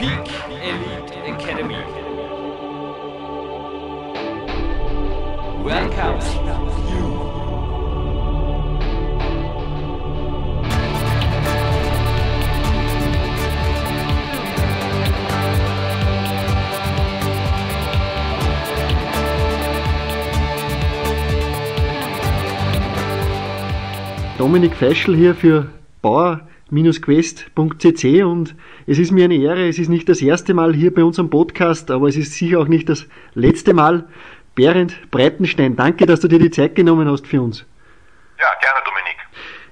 Peak Elite Academy. Welcome you. Dominik Feischl hier für bauer-quest.cc und es ist mir eine Ehre, es ist nicht das erste Mal hier bei unserem Podcast, aber es ist sicher auch nicht das letzte Mal. Berend Breitenstein, danke, dass du dir die Zeit genommen hast für uns. Ja, gerne Dominik.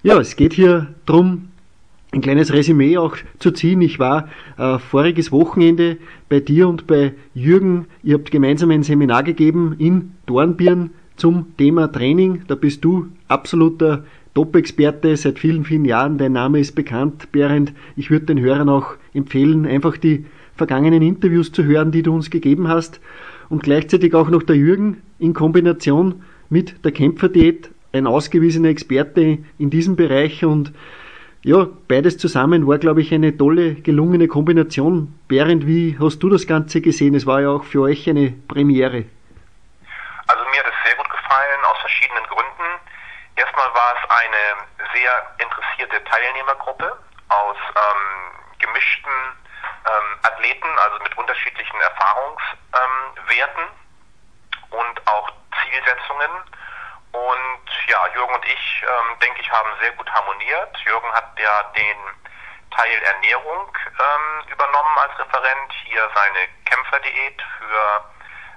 Ja, es geht hier darum, ein kleines Resümee auch zu ziehen. Ich war äh, voriges Wochenende bei dir und bei Jürgen. Ihr habt gemeinsam ein Seminar gegeben in Dornbirn zum Thema Training. Da bist du absoluter Top-Experte seit vielen, vielen Jahren. Dein Name ist bekannt, Berend. Ich würde den Hörern auch empfehlen, einfach die vergangenen Interviews zu hören, die du uns gegeben hast. Und gleichzeitig auch noch der Jürgen in Kombination mit der Kämpferdiät, ein ausgewiesener Experte in diesem Bereich und ja, beides zusammen war, glaube ich, eine tolle, gelungene Kombination. Berend, wie hast du das Ganze gesehen? Es war ja auch für euch eine Premiere. Also mir hat es sehr gut gefallen, aus verschiedenen Gründen. Erstmal war es eine sehr interessierte Teilnehmergruppe aus ähm, gemischten ähm, Athleten, also mit unterschiedlichen Erfahrungswerten ähm, und auch Zielsetzungen. Und ja, Jürgen und ich, ähm, denke ich, haben sehr gut harmoniert. Jürgen hat ja den Teil Ernährung ähm, übernommen als Referent, hier seine Kämpferdiät für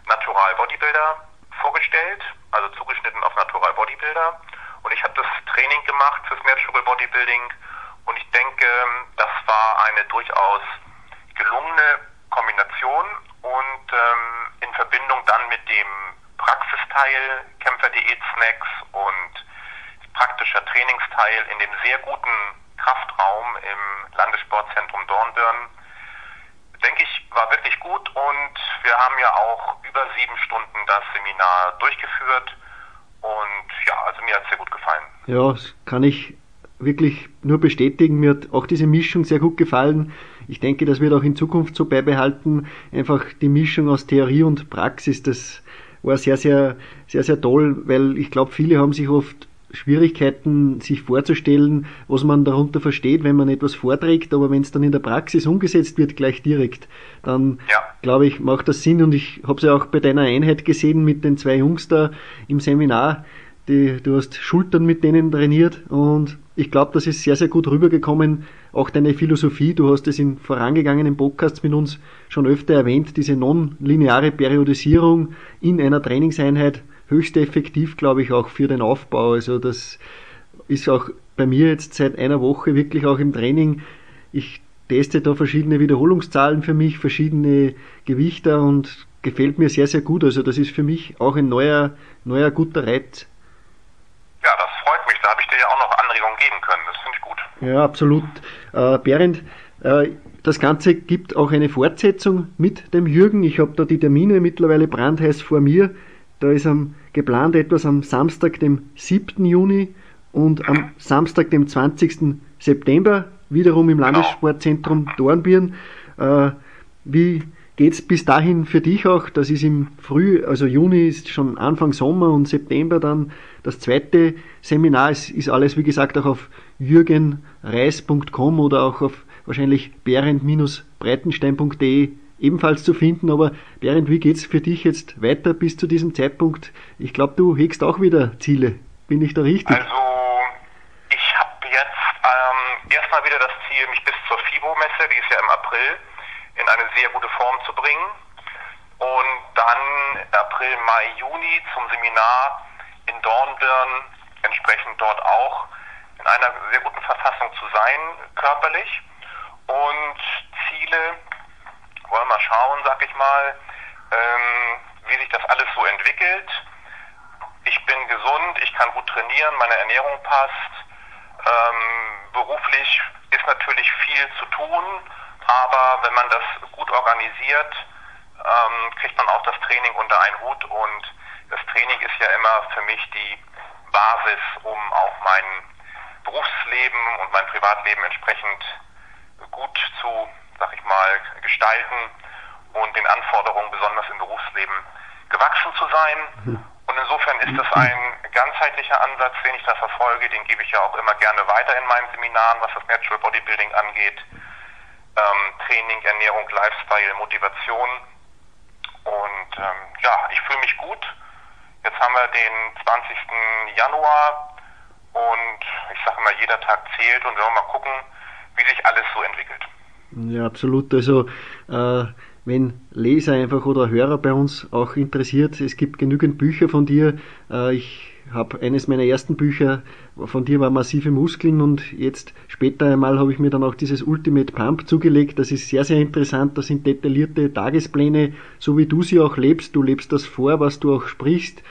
Natural Bodybuilder vorgestellt, also zugeschnitten auf Natural Bodybuilder. Und ich habe das Training gemacht fürs Natural Bodybuilding. Und ich denke, das war eine durchaus gelungene Kombination und ähm, in Verbindung dann mit dem Praxisteil Kämpfer-Diät-Snacks und praktischer Trainingsteil in dem sehr guten Kraftraum im Landessportzentrum Dornbirn, denke ich, war wirklich gut. Und wir haben ja auch über sieben Stunden das Seminar durchgeführt und ja, also mir hat es sehr gut gefallen. Ja, das kann ich wirklich nur bestätigen. Mir hat auch diese Mischung sehr gut gefallen. Ich denke, das wird auch in Zukunft so beibehalten. Einfach die Mischung aus Theorie und Praxis, das war sehr, sehr, sehr, sehr toll, weil ich glaube, viele haben sich oft Schwierigkeiten, sich vorzustellen, was man darunter versteht, wenn man etwas vorträgt, aber wenn es dann in der Praxis umgesetzt wird, gleich direkt, dann ja. glaube ich, macht das Sinn und ich habe es ja auch bei deiner Einheit gesehen mit den zwei Jungs da im Seminar, die, du hast Schultern mit denen trainiert und ich glaube, das ist sehr, sehr gut rübergekommen. Auch deine Philosophie, du hast es in vorangegangenen Podcasts mit uns schon öfter erwähnt, diese non-lineare Periodisierung in einer Trainingseinheit höchst effektiv, glaube ich, auch für den Aufbau. Also das ist auch bei mir jetzt seit einer Woche wirklich auch im Training. Ich teste da verschiedene Wiederholungszahlen für mich, verschiedene Gewichter und gefällt mir sehr, sehr gut. Also das ist für mich auch ein neuer, neuer guter Reiz. Ja, das freut mich. Da habe ich dir ja auch noch Anregungen geben können. Das finde ich gut. Ja, absolut. Äh, Berend, äh, das Ganze gibt auch eine Fortsetzung mit dem Jürgen. Ich habe da die Termine mittlerweile brandheiß vor mir. Da ist am, geplant etwas am Samstag, dem 7. Juni und am Samstag, dem 20. September, wiederum im Landessportzentrum Dornbirn. Äh, wie geht's bis dahin für dich auch? Das ist im Früh, also Juni ist schon Anfang Sommer und September dann das zweite Seminar. Es ist alles, wie gesagt, auch auf jürgenreis.com oder auch auf wahrscheinlich berend-breitenstein.de ebenfalls zu finden. Aber Berend, wie geht's für dich jetzt weiter bis zu diesem Zeitpunkt? Ich glaube, du hegst auch wieder Ziele. Bin ich da richtig? Also, ich habe jetzt ähm, erstmal wieder das Ziel, mich bis zur FIBO-Messe, die ist ja im April, in eine sehr gute Form zu bringen. Und dann April, Mai, Juni zum Seminar in Dornbirn, entsprechend dort auch in einer sehr guten Verfassung zu sein, körperlich. Und Ziele wollen mal schauen, sag ich mal, ähm, wie sich das alles so entwickelt. Ich bin gesund, ich kann gut trainieren, meine Ernährung passt. Ähm, beruflich ist natürlich viel zu tun, aber wenn man das gut organisiert, ähm, kriegt man auch das Training unter einen Hut und das Training ist ja immer für mich die Basis, um auch mein Berufsleben und mein Privatleben entsprechend gut zu sag ich mal, gestalten und den Anforderungen besonders im Berufsleben gewachsen zu sein. Und insofern ist das ein ganzheitlicher Ansatz, den ich da verfolge. Den gebe ich ja auch immer gerne weiter in meinen Seminaren, was das Natural Bodybuilding angeht. Ähm, Training, Ernährung, Lifestyle, Motivation. Und ähm, ja, ich fühle mich gut. Jetzt haben wir den 20. Januar und ich sage mal, jeder Tag zählt und wir wollen mal gucken, wie sich alles so entwickelt. Ja, absolut. Also äh, wenn Leser einfach oder Hörer bei uns auch interessiert, es gibt genügend Bücher von dir. Äh, ich habe eines meiner ersten Bücher von dir war massive Muskeln und jetzt später einmal habe ich mir dann auch dieses Ultimate Pump zugelegt. Das ist sehr, sehr interessant. Das sind detaillierte Tagespläne, so wie du sie auch lebst. Du lebst das vor, was du auch sprichst.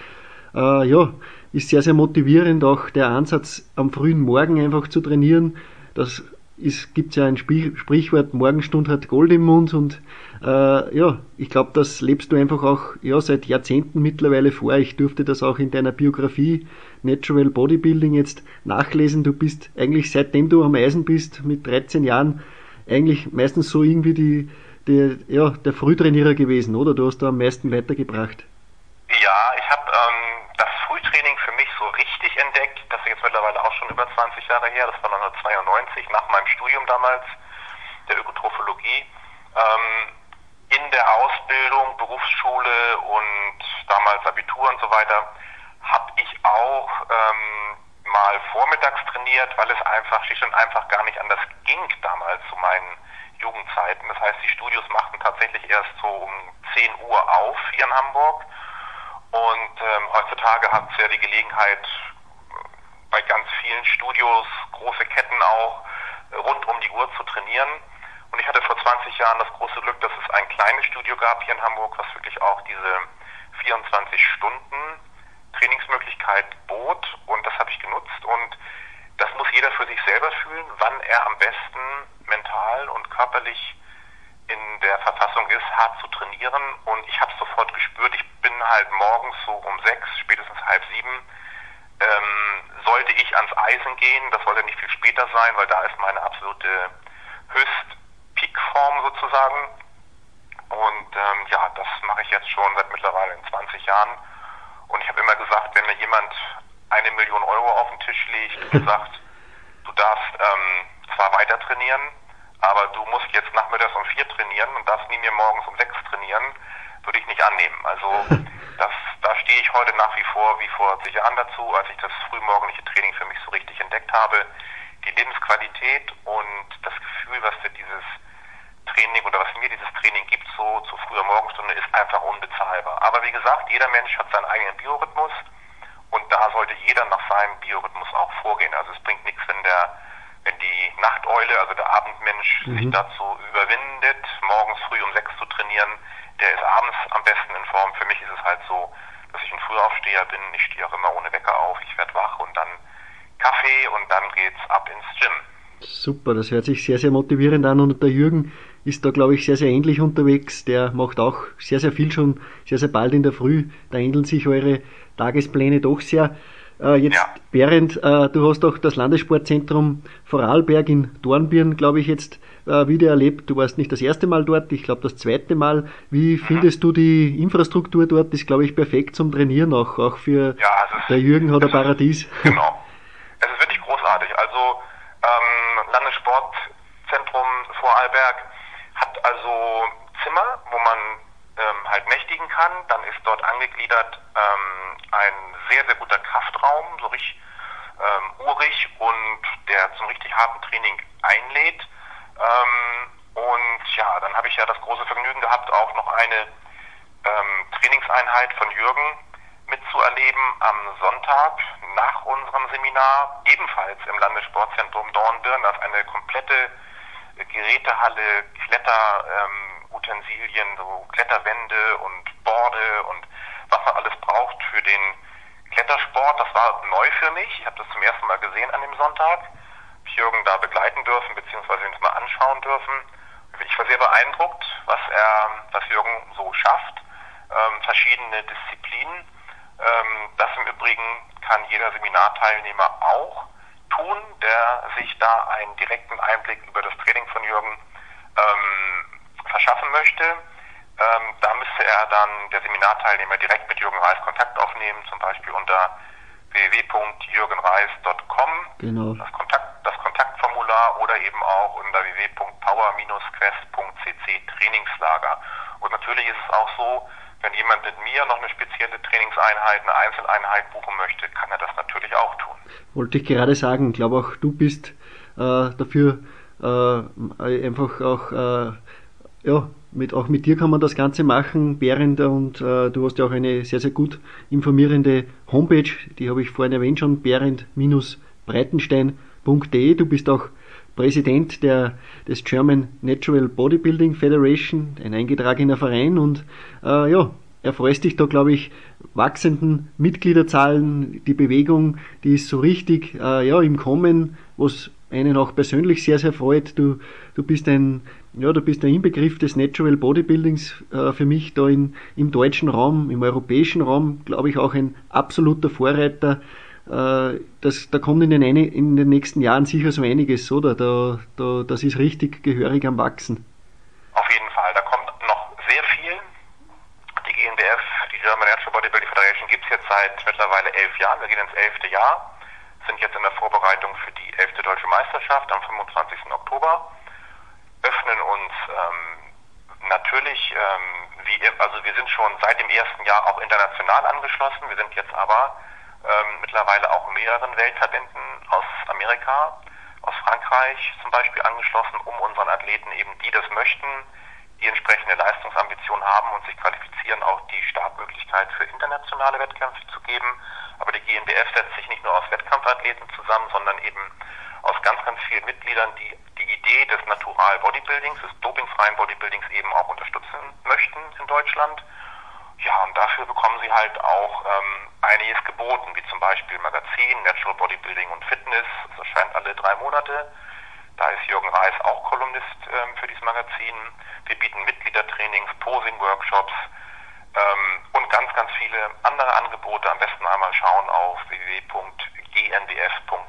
Äh, ja, ist sehr, sehr motivierend. Auch der Ansatz, am frühen Morgen einfach zu trainieren. Das ist, gibt's ja ein Sprichwort, Morgenstund hat Gold im Mund und äh, ja, ich glaube, das lebst du einfach auch ja, seit Jahrzehnten mittlerweile vor. Ich durfte das auch in deiner Biografie Natural Bodybuilding jetzt nachlesen. Du bist eigentlich seitdem du am Eisen bist, mit 13 Jahren, eigentlich meistens so irgendwie die, die ja, der Frühtrainierer gewesen, oder? Du hast da am meisten weitergebracht. Ja, ich habe ähm, das Frühtraining für mich so richtig entdeckt. Das ist jetzt mittlerweile auch schon über 20 Jahre her. Das war 1992 nach meinem Studium damals der Ökotrophologie. Ähm, in der Ausbildung, Berufsschule und damals Abitur und so weiter, habe ich auch ähm, mal vormittags trainiert, weil es einfach schlicht und einfach gar nicht anders ging damals zu meinen Jugendzeiten. Das heißt, die Studios machten tatsächlich erst so um 10 Uhr auf hier in Hamburg. Und ähm, heutzutage hat es ja die Gelegenheit, bei ganz vielen Studios, große Ketten auch, rund um die Uhr zu trainieren. Und ich hatte vor 20 Jahren das große Glück, dass es ein kleines Studio gab hier in Hamburg, was wirklich auch diese 24 Stunden Trainingsmöglichkeit bot. Und das habe ich genutzt. Und das muss jeder für sich selber fühlen, wann er am besten mental und körperlich in der Verfassung ist, hart zu trainieren. Und ich habe es sofort gespürt. Ich bin halt morgens so um sechs, spätestens halb sieben, ähm, sollte ich ans Eisen gehen. Das sollte nicht viel später sein, weil da ist meine absolute Höchst Peakform sozusagen. Und ähm, ja, das mache ich jetzt schon seit mittlerweile 20 Jahren. Und ich habe immer gesagt, wenn mir jemand eine Million Euro auf den Tisch legt sagt, du darfst ähm, zwar weiter trainieren, aber du musst jetzt nachmittags um vier trainieren und darfst nie mehr morgens um sechs trainieren, würde ich nicht annehmen. Also das, da stehe ich heute nach wie vor wie vor zig Jahren dazu, als ich das frühmorgendliche Training für mich so richtig entdeckt habe. Die Lebensqualität und das Gefühl, was für dieses Training oder was mir dieses Training gibt, so zu früher Morgenstunde, ist einfach unbezahlbar. Aber wie gesagt, jeder Mensch hat seinen eigenen Biorhythmus und da sollte jeder nach seinem Biorhythmus auch vorgehen. Also es bringt nichts, wenn der wenn die Nachteule, also der Abendmensch, mhm. sich dazu überwindet, morgens früh um sechs zu trainieren, der ist abends am besten in Form. Für mich ist es halt so, dass ich ein Frühaufsteher bin. Ich stehe auch immer ohne Wecker auf. Ich werde wach und dann Kaffee und dann geht's ab ins Gym. Super, das hört sich sehr, sehr motivierend an und der Jürgen ist da, glaube ich, sehr, sehr ähnlich unterwegs. Der macht auch sehr, sehr viel schon, sehr, sehr bald in der Früh. Da ähneln sich eure Tagespläne doch sehr. Äh, jetzt, ja. Berend, äh, du hast auch das Landessportzentrum Vorarlberg in Dornbirn, glaube ich, jetzt äh, wieder erlebt. Du warst nicht das erste Mal dort, ich glaube das zweite Mal. Wie mhm. findest du die Infrastruktur dort? Ist, glaube ich, perfekt zum Trainieren auch. Auch für ja, also der Jürgen hat ein Paradies. Genau. Es ist wirklich großartig. Also ähm, Landessportzentrum Vorarlberg hat also Zimmer, wo man ähm, halt nächtigen kann. Dann ist dort angegliedert ähm, ein sehr, sehr guter Kraftraum, so richtig ähm, urig und der zum richtig harten Training einlädt. Ähm, und ja, dann habe ich ja das große Vergnügen gehabt, auch noch eine ähm, Trainingseinheit von Jürgen mitzuerleben am Sonntag nach unserem Seminar, ebenfalls im Landessportzentrum Dornbirn. Das eine komplette Gerätehalle, Kletterutensilien, ähm, so Kletterwände und Borde und was man alles braucht für den Klettersport. Das war neu für mich. Ich habe das zum ersten Mal gesehen an dem Sonntag. Ich Jürgen da begleiten dürfen, beziehungsweise uns mal anschauen dürfen. Ich war sehr beeindruckt, was er, was Jürgen so schafft. Ähm, verschiedene Disziplinen. Ähm, das im Übrigen kann jeder Seminarteilnehmer auch tun, der sich da einen direkten Einblick über das Training von Jürgen ähm, verschaffen möchte, ähm, da müsste er dann, der Seminarteilnehmer, direkt mit Jürgen Reis Kontakt aufnehmen, zum Beispiel unter www.jürgenreis.com, Genau. das, Kontakt, das Kontaktformular oder eben auch unter www.power-quest.cc Trainingslager. Und natürlich ist es auch so, wenn jemand mit mir noch eine spezielle Trainingseinheit, eine Einzeleinheit buchen möchte, kann er das natürlich auch tun. Wollte ich gerade sagen, ich glaube auch du bist äh, dafür äh, einfach auch, äh, ja, mit, auch mit dir kann man das Ganze machen, Berend, und äh, du hast ja auch eine sehr, sehr gut informierende Homepage, die habe ich vorhin erwähnt schon, berend-breitenstein.de. Du bist auch Präsident der, des German Natural Bodybuilding Federation, ein eingetragener Verein und äh, ja, erfreust dich da, glaube ich, wachsenden Mitgliederzahlen. Die Bewegung, die ist so richtig äh, ja, im Kommen, was einen auch persönlich sehr, sehr freut. Du, du bist ein, ja, du bist der Inbegriff des Natural Bodybuildings äh, für mich da in, im deutschen Raum, im europäischen Raum, glaube ich, auch ein absoluter Vorreiter. Äh, das, da kommt in den, eine, in den nächsten Jahren sicher so einiges, oder? Da, da, das ist richtig gehörig am Wachsen. Auf jeden Fall, da kommt noch sehr viel. Die GNBF, die German Natural Bodybuilding Federation, gibt es jetzt seit mittlerweile elf Jahren. Wir gehen ins elfte Jahr, sind jetzt in der Vorbereitung für die elfte deutsche Meisterschaft am 25. Oktober, öffnen uns ähm, natürlich, ähm, wie, also wir sind schon seit dem ersten Jahr auch international angeschlossen. Wir sind jetzt aber ähm, mittlerweile auch mehreren Weltverbänden aus Amerika, aus Frankreich zum Beispiel angeschlossen, um unseren Athleten eben, die das möchten, die entsprechende Leistungsambition haben und sich qualifizieren, auch die Startmöglichkeit für internationale Wettkämpfe zu geben. Aber die GNBF setzt sich nicht nur aus Wettkampfathleten zusammen, sondern eben aus ganz, ganz vielen Mitgliedern, die die Idee des Natural Bodybuildings, des dopingfreien Bodybuildings eben auch unterstützen möchten in Deutschland. Ja, und dafür bekommen sie halt auch ähm, einiges geboten, wie zum Beispiel Magazin, Natural Bodybuilding und Fitness. Das erscheint alle drei Monate. Da ist Jürgen Reis auch Kolumnist ähm, für dieses Magazin. Wir bieten Mitgliedertrainings, Posing-Workshops ähm, und ganz, ganz viele andere Angebote. Am besten einmal schauen auf www.gnbf.de.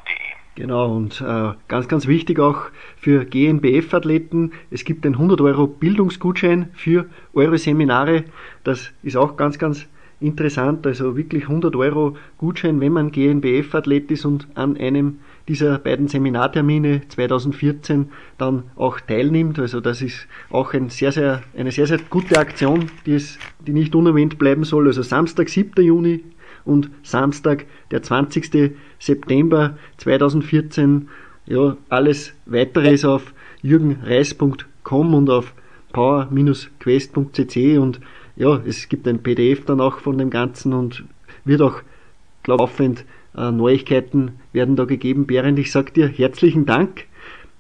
Genau, und äh, ganz, ganz wichtig auch für GNBF-Athleten, es gibt einen 100 Euro Bildungsgutschein für eure Seminare. Das ist auch ganz, ganz interessant. Also wirklich 100 Euro Gutschein, wenn man GNBF-Athlet ist und an einem dieser beiden Seminartermine 2014 dann auch teilnimmt. Also das ist auch ein sehr, sehr, eine sehr, sehr gute Aktion, die, es, die nicht unerwähnt bleiben soll. Also Samstag, 7. Juni und Samstag, der 20. September 2014. Ja, alles weitere ist auf jürgenreis.com und auf power-quest.cc und ja, es gibt ein PDF dann auch von dem Ganzen und wird auch, glaube laufend äh, Neuigkeiten werden da gegeben. Berend, ich sage dir herzlichen Dank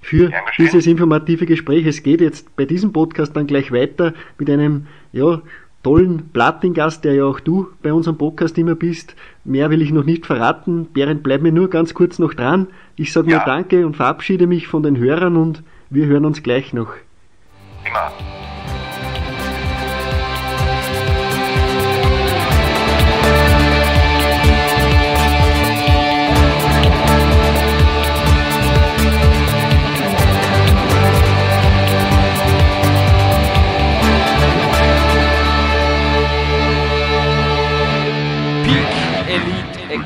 für dieses informative Gespräch. Es geht jetzt bei diesem Podcast dann gleich weiter mit einem ja, tollen Platin-Gast, der ja auch du bei unserem Podcast immer bist. Mehr will ich noch nicht verraten. Berend, bleib mir nur ganz kurz noch dran. Ich sage ja. nur Danke und verabschiede mich von den Hörern und wir hören uns gleich noch. Immer.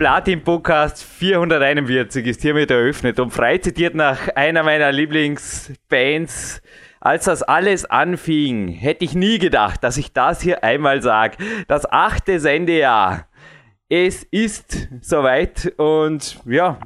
Platin Podcast 441 ist hiermit eröffnet und frei zitiert nach einer meiner Lieblingsbands. Als das alles anfing, hätte ich nie gedacht, dass ich das hier einmal sage. Das achte Sendejahr. Es ist soweit und ja,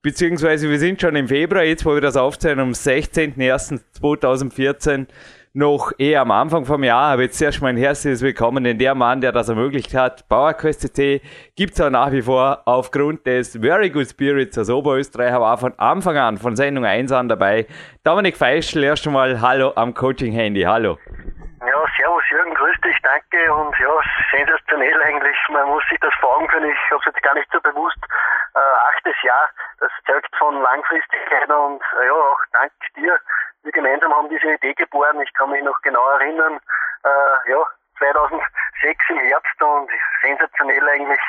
beziehungsweise wir sind schon im Februar, jetzt wo wir das aufzeichnen, am 16.01.2014 noch eher am Anfang vom Jahr, aber jetzt erstmal ein herzliches Willkommen, denn der Mann, der das ermöglicht hat, PowerQuest.cc, gibt es auch nach wie vor aufgrund des Very Good Spirits aus Oberösterreich, war von Anfang an, von Sendung 1 an dabei. Dominik Feischl, erst einmal Hallo am Coaching-Handy, hallo. Ja, servus Jürgen, grüß dich, danke und ja, sensationell eigentlich. Man muss sich das vor Augen ich habe es jetzt gar nicht so bewusst. Äh, achtes Jahr, das zeugt von Langfristigkeit und äh, ja, auch dank dir. Wir gemeinsam haben diese Idee geboren, ich kann mich noch genau erinnern, äh, ja, 2006 im Herbst und sensationell eigentlich,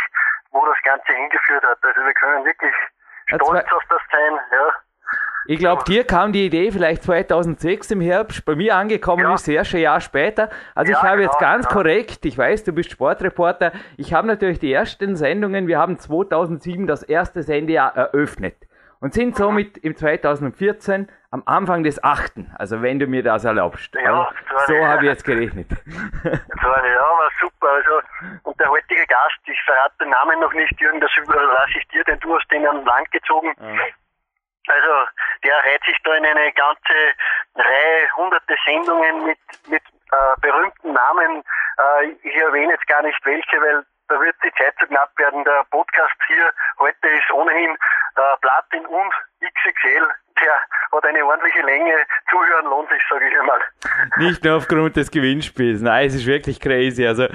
wo das Ganze hingeführt hat. Also wir können wirklich stolz auf das sein, ja. Ich glaube, dir kam die Idee vielleicht 2006 im Herbst. Bei mir angekommen ja. ist erst ein Jahr später. Also ja, ich habe genau, jetzt ganz genau. korrekt, ich weiß, du bist Sportreporter. Ich habe natürlich die ersten Sendungen, wir haben 2007 das erste Sendejahr eröffnet und sind somit im 2014 am Anfang des achten. Also wenn du mir das erlaubst. Ja, also, so habe ich jetzt gerechnet. Ja, war super. Also, und der heutige Gast, ich verrate den Namen noch nicht, Jürgen, das überlasse ich dir, denn du hast den an Land gezogen. Mhm. Also der reiht sich da in eine ganze Reihe, hunderte Sendungen mit, mit äh, berühmten Namen. Äh, ich erwähne jetzt gar nicht welche, weil da wird die Zeit zu knapp werden. Der Podcast hier heute ist ohnehin äh, Platin und XXL der hat eine ordentliche Länge. Zuhören lohnt sich, sage ich einmal. Nicht nur aufgrund des Gewinnspiels. Nein, es ist wirklich crazy. Also,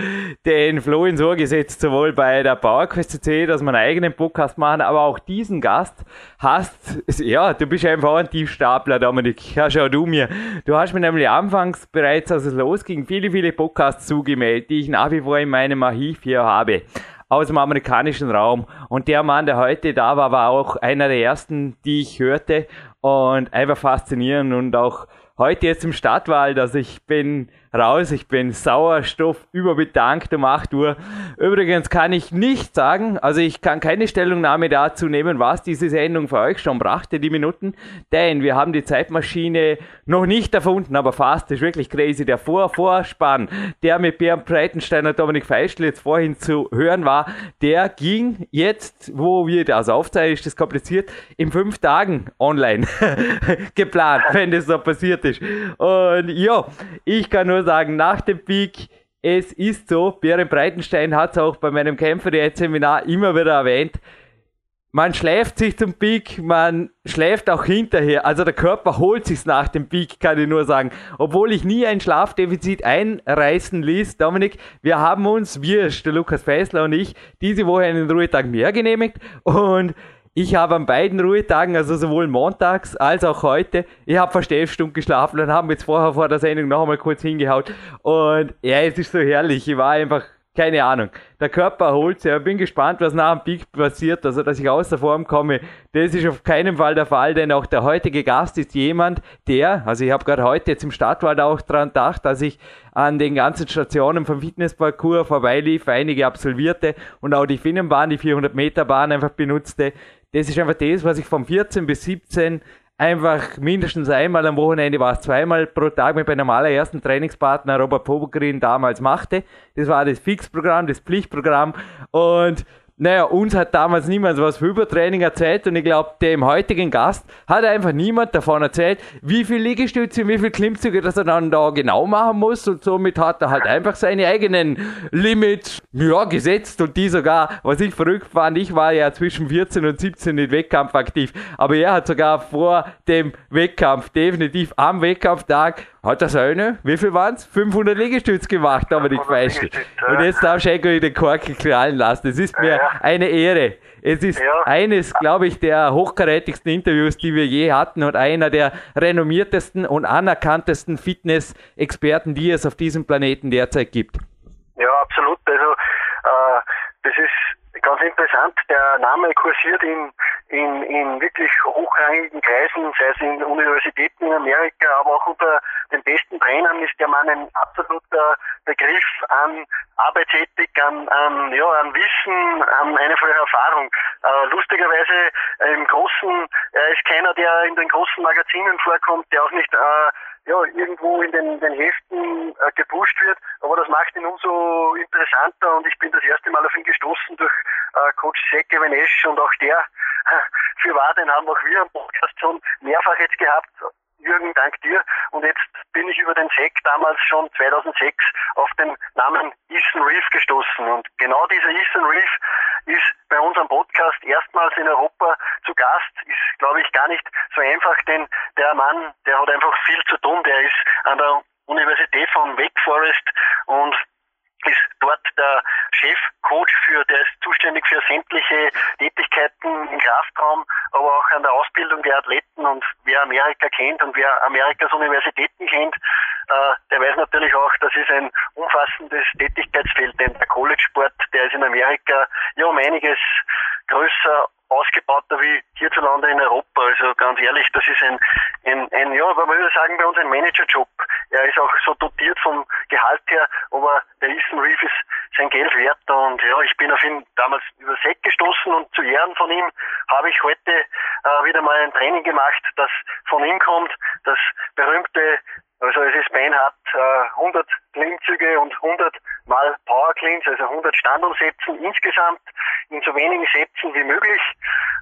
den Flo ins Ohr gesetzt, sowohl bei der PowerQuest CC, dass wir einen eigenen Podcast machen, aber auch diesen Gast hast, ja, du bist einfach ein Tiefstapler, Dominik. Ja, schau du mir. Du hast mir nämlich anfangs bereits, als es losging, viele, viele Podcasts zugemeldet, die ich nach wie vor in meinem Archiv hier habe aus dem amerikanischen Raum. Und der Mann, der heute da war, war auch einer der ersten, die ich hörte und einfach faszinierend und auch heute jetzt im Stadtwald, also ich bin raus. Ich bin Sauerstoff überbedankt um 8 Uhr. Übrigens kann ich nicht sagen, also ich kann keine Stellungnahme dazu nehmen, was diese Sendung für euch schon brachte, die Minuten, denn wir haben die Zeitmaschine noch nicht erfunden, aber fast, ist wirklich crazy. Der Vor Vorspann, der mit Bernd Breitenstein und Dominik Feischl jetzt vorhin zu hören war, der ging jetzt, wo wir das aufzeichnen, ist das kompliziert, in fünf Tagen online geplant, wenn das so passiert ist. Und ja, ich kann nur nur sagen, nach dem Peak, es ist so, Bären Breitenstein hat es auch bei meinem Kämpfer-Seminar immer wieder erwähnt, man schläft sich zum Peak, man schläft auch hinterher. Also der Körper holt sich nach dem Peak, kann ich nur sagen. Obwohl ich nie ein Schlafdefizit einreißen ließ, Dominik, wir haben uns, wir, der Lukas Feißler und ich, diese Woche einen Ruhetag mehr genehmigt und ich habe an beiden Ruhetagen, also sowohl montags als auch heute, ich habe fast elf Stunden geschlafen und habe jetzt vorher vor der Sendung noch einmal kurz hingehaut. Und ja, es ist so herrlich. Ich war einfach, keine Ahnung. Der Körper erholt sich. Ich bin gespannt, was nach dem Peak passiert, also dass ich aus der Form komme. Das ist auf keinen Fall der Fall, denn auch der heutige Gast ist jemand, der, also ich habe gerade heute jetzt im Stadtwald auch dran gedacht, dass ich an den ganzen Stationen vom Fitnessparcours vorbeilief, einige absolvierte und auch die Finnenbahn, die 400 Meter Bahn einfach benutzte das ist einfach das, was ich von 14 bis 17 einfach mindestens einmal am Wochenende war es zweimal pro Tag mit meinem allerersten Trainingspartner Robert Pobogrin damals machte. Das war das Fixprogramm, das Pflichtprogramm und naja, uns hat damals niemand was für Übertraining erzählt und ich glaube, dem heutigen Gast hat einfach niemand davon erzählt, wie viel Liegestütze, wie viel Klimmzüge, dass er dann da genau machen muss und somit hat er halt einfach seine eigenen Limits, ja, gesetzt und die sogar, was ich verrückt fand, ich war ja zwischen 14 und 17 in Wettkampf aktiv, aber er hat sogar vor dem Wettkampf, definitiv am Wettkampftag, hat er seine, wie viel waren es? 500 Liegestütze gemacht, aber nicht falsch. Und jetzt darf ich eigentlich den Korken knallen lassen. Es ist mir. Eine Ehre. Es ist ja. eines, glaube ich, der hochkarätigsten Interviews, die wir je hatten und einer der renommiertesten und anerkanntesten Fitness-Experten, die es auf diesem Planeten derzeit gibt. Ja, absolut. Also, äh, das ist ganz interessant. Der Name kursiert in in, in wirklich hochrangigen Kreisen, sei es in Universitäten in Amerika, aber auch unter den besten Trainern ist der Mann ein absoluter Begriff an Arbeitsethik, an, an, ja, an Wissen, an einfache Erfahrung. Äh, lustigerweise im großen, er ist keiner, der in den großen Magazinen vorkommt, der auch nicht äh, ja, irgendwo in den, den Heften äh, gepusht wird, aber das macht ihn umso interessanter und ich bin das erste Mal auf ihn gestoßen durch äh, Coach Seke Venesch und auch der für wahr, den haben auch wir am Podcast schon mehrfach jetzt gehabt. Jürgen, dank dir. Und jetzt bin ich über den Sek damals schon 2006 auf den Namen Ethan Reef gestoßen. Und genau dieser Ethan Reef ist bei unserem Podcast erstmals in Europa zu Gast. Ist, glaube ich, gar nicht so einfach, denn der Mann, der hat einfach viel zu tun. Der ist an der Universität von Wake der Chefcoach für, der ist zuständig für sämtliche Tätigkeiten im Kraftraum, aber auch an der Ausbildung der Athleten und wer Amerika kennt und wer Amerikas Universitäten kennt, äh, der weiß natürlich auch, das ist ein umfassendes Tätigkeitsfeld, denn der College-Sport, der ist in Amerika ja um einiges größer ausgebauter wie hierzulande in Europa. Also ganz ehrlich, das ist ein, ein, ein ja, man würde sagen bei uns ein Managerjob. Er ist auch so dotiert vom Gehalt her, aber der Ethan Reef ist sein Geld wert und ja, ich bin auf ihn damals über Seck gestoßen und zu Ehren von ihm habe ich heute äh, wieder mal ein Training gemacht, das von ihm kommt, das berühmte also es ist beinhart äh, 100 Klimmzüge und 100 mal Power Cleans, also 100 Standumsätzen insgesamt in so wenigen Sätzen wie möglich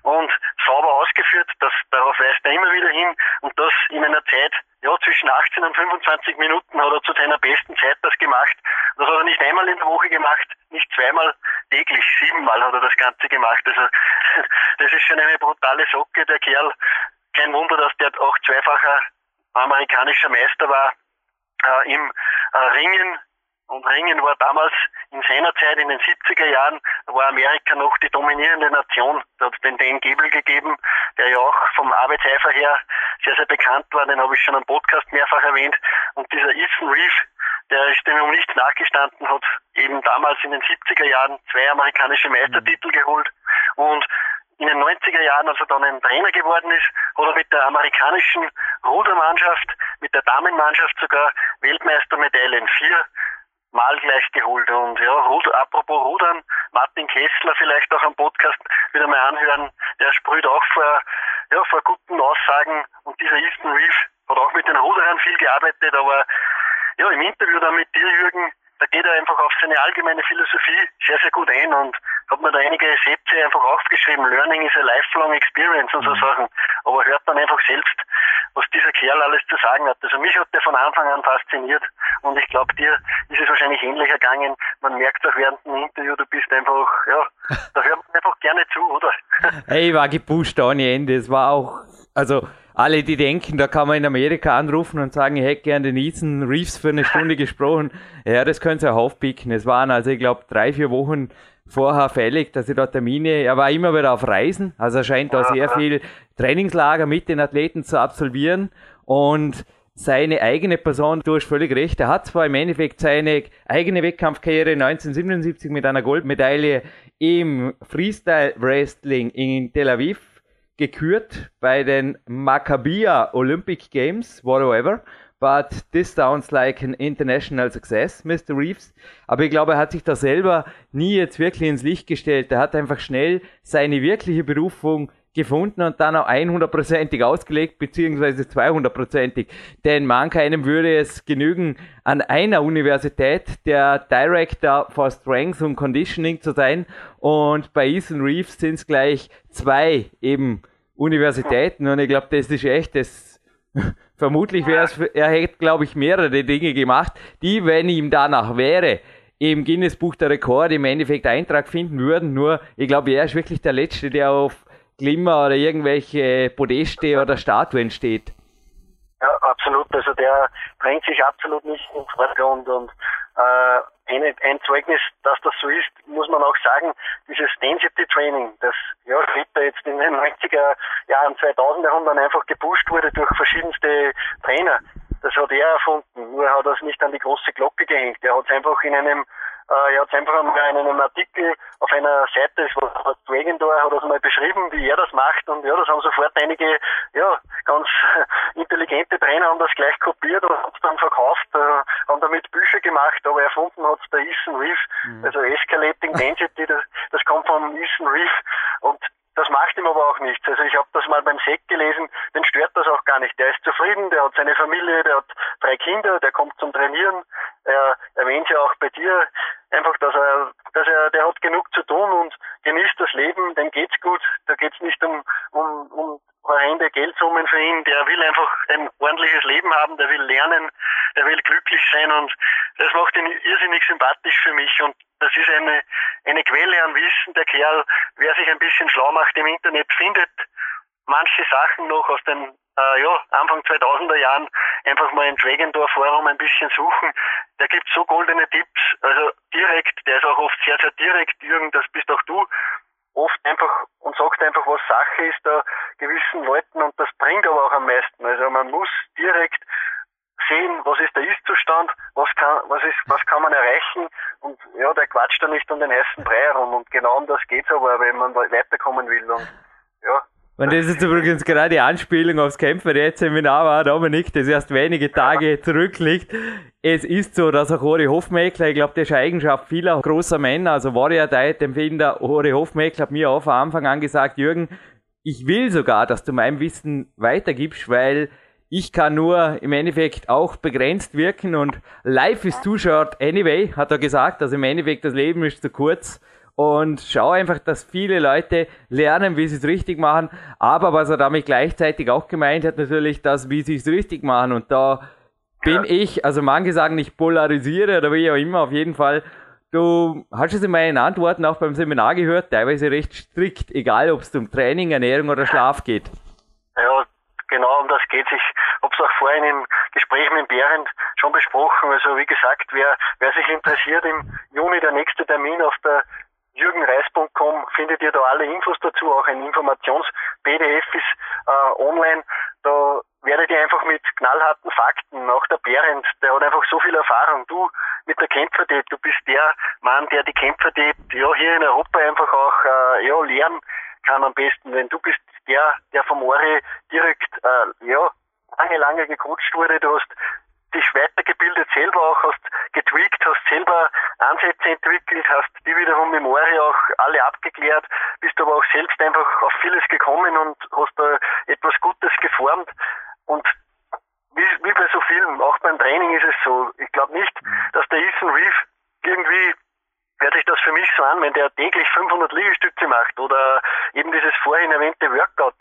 und sauber ausgeführt. Das, darauf weist er immer wieder hin und das in einer Zeit, ja, zwischen 18 und 25 Minuten hat er zu seiner besten Zeit das gemacht. Das hat er nicht einmal in der Woche gemacht, nicht zweimal täglich, siebenmal hat er das Ganze gemacht. Also das ist schon eine brutale Socke, der Kerl. Kein Wunder, dass der auch zweifacher amerikanischer Meister war äh, im äh, Ringen. Und Ringen war damals in seiner Zeit, in den 70er Jahren, war Amerika noch die dominierende Nation. Da hat es den Dan Gebel gegeben, der ja auch vom Arbeitseifer her sehr, sehr bekannt war. Den habe ich schon am Podcast mehrfach erwähnt. Und dieser Ethan Reeve, der ist dem um nichts nachgestanden, hat eben damals in den 70er Jahren zwei amerikanische Meistertitel geholt. Und in den 90er Jahren, als er dann ein Trainer geworden ist, hat er mit der amerikanischen Rudermannschaft, mit der Damenmannschaft sogar Weltmeistermedaillen vier Mal gleich geholt. Und ja, Ruder, apropos Rudern, Martin Kessler vielleicht auch am Podcast wieder mal anhören, der sprüht auch vor, ja, vor guten Aussagen. Und dieser Easton Reef hat auch mit den Ruderern viel gearbeitet, aber ja, im Interview dann mit dir, Jürgen, da geht er einfach auf seine allgemeine Philosophie sehr, sehr gut ein und hat mir da einige Sätze einfach aufgeschrieben. Learning is a lifelong experience und so mhm. Sachen. Aber hört dann einfach selbst, was dieser Kerl alles zu sagen hat. Also mich hat der von Anfang an fasziniert und ich glaube, dir ist es wahrscheinlich ähnlich ergangen. Man merkt auch während dem Interview, du bist einfach, ja, da hört man einfach gerne zu, oder? Hey, war gepusht ohne Ende. Es war auch, also alle, die denken, da kann man in Amerika anrufen und sagen, ich hätte gerne den Ethan Reeves für eine Stunde gesprochen. Ja, das können sie auch aufpicken. Es waren also, ich glaube, drei, vier Wochen vorher fällig, dass ich da Termine, er war immer wieder auf Reisen, also er scheint da sehr viel Trainingslager mit den Athleten zu absolvieren und seine eigene Person, du hast völlig recht, er hat zwar im Endeffekt seine eigene Wettkampfkarriere 1977 mit einer Goldmedaille im Freestyle Wrestling in Tel Aviv gekürt bei den Maccabia Olympic Games, whatever. But this sounds like an international success, Mr. Reeves. Aber ich glaube, er hat sich da selber nie jetzt wirklich ins Licht gestellt. Er hat einfach schnell seine wirkliche Berufung gefunden und dann auch 100%ig ausgelegt, beziehungsweise 200%ig. Denn man keinem würde es genügen, an einer Universität der Director for Strength and Conditioning zu sein. Und bei Ethan Reeves sind es gleich zwei eben Universitäten. Und ich glaube, das ist echt das. Vermutlich wäre es, er hätte, glaube ich, mehrere Dinge gemacht, die, wenn ihm danach wäre, im Guinness Buch der Rekorde im Endeffekt Eintrag finden würden. Nur, ich glaube, er ist wirklich der Letzte, der auf Glimmer oder irgendwelche Podeste oder Statuen steht. Ja, absolut. Also der drängt sich absolut nicht im Vordergrund und äh, ein, ein Zeugnis, dass das so ist, muss man auch sagen, dieses Density Training, das ja später jetzt in den 90er Jahren, 2000er Jahrhunderten einfach gepusht wurde durch verschiedenste Trainer, das hat er erfunden. Nur hat er es nicht an die große Glocke gehängt. Er hat es einfach in einem äh, er hat einfach einmal in einem Artikel auf einer Seite, das war Dragendor, hat das mal beschrieben, wie er das macht und ja, das haben sofort einige, ja, ganz intelligente Trainer haben das gleich kopiert und haben es dann verkauft, äh, haben damit Bücher gemacht, aber erfunden hat es der Ethan Reef, mhm. also Escalating Density, das, das kommt von Ethan Reef und das macht ihm aber auch nichts. Also ich habe das mal beim Sekt gelesen, den stört das auch gar nicht. Der ist zufrieden, der hat seine Familie, der hat drei Kinder, der kommt zum Trainieren. Er erwähnt ja auch bei dir einfach, dass er, dass er, der hat genug zu tun und genießt das Leben, dem geht's gut. Da geht's nicht um, um, um horrende Geldsummen für ihn. Der will einfach ein ordentliches Leben haben, der will lernen, der will glücklich sein und das macht ihn irrsinnig sympathisch für mich und das ist eine, eine Quelle an Wissen. Der Kerl, wer sich ein bisschen schlau macht im Internet, findet manche Sachen noch aus den äh, ja, Anfang 2000er Jahren einfach mal im Dragendor Forum ein bisschen suchen. Da gibt's so goldene Tipps, also direkt, der ist auch oft sehr, sehr direkt, Jürgen, das bist auch du, oft einfach und sagst einfach, was Sache ist da gewissen Leuten und das bringt aber auch am meisten. Also man muss direkt sehen, was ist der Ist-Zustand, was kann, was ist, was kann man erreichen und ja, der quatscht da nicht um den heißen Brei herum und genau um das geht's aber, wenn man weiterkommen will und ja. Und das ist übrigens gerade die Anspielung aufs Kämpfer-Seminar war, Dominik, das erst wenige Tage ja. zurückliegt. Es ist so, dass auch Ori Hofmeckler, ich glaube, das ist eine Eigenschaft vieler großer Männer, also Warrior Diet Empfinder, Ori Hofmeckler hat mir auch von Anfang an gesagt, Jürgen, ich will sogar, dass du mein Wissen weitergibst, weil ich kann nur im Endeffekt auch begrenzt wirken und life is too short anyway, hat er gesagt. Also im Endeffekt, das Leben ist zu kurz. Und schau einfach, dass viele Leute lernen, wie sie es richtig machen. Aber was er damit gleichzeitig auch gemeint hat, natürlich, dass wie sie es richtig machen. Und da bin ich, also manche sagen, ich polarisiere oder wie auch immer, auf jeden Fall. Du hast es in meinen Antworten auch beim Seminar gehört, teilweise recht strikt, egal ob es um Training, Ernährung oder Schlaf geht. Ja, genau um das geht es. Ich habe es auch vorhin im Gespräch mit Behrendt schon besprochen. Also wie gesagt, wer, wer sich interessiert, im Juni der nächste Termin auf der jürgenreis.com findet ihr da alle Infos dazu, auch ein Informations-PDF ist äh, online. Da werdet ihr einfach mit knallharten Fakten, auch der Behrendt, der hat einfach so viel Erfahrung. Du mit der Kämpferdiät, du bist der Mann, der die Kämpferdiät ja hier in Europa einfach auch äh, ja, lernen kann am besten, wenn du bist der, der vom Ori direkt äh, ja, lange, lange gecoacht wurde. Du hast dich weitergebildet, selber auch hast getweakt, hast selber Ansätze entwickelt, hast die wiederum im Ori auch alle abgeklärt, bist aber auch selbst einfach auf vieles gekommen und hast da etwas Gutes geformt. Und wie, wie bei so vielen, auch beim Training ist es so. Ich glaube nicht, dass der Ethan Reef irgendwie hört sich das für mich so an, wenn der täglich 500 Liegestütze macht oder eben dieses vorhin erwähnte Workout.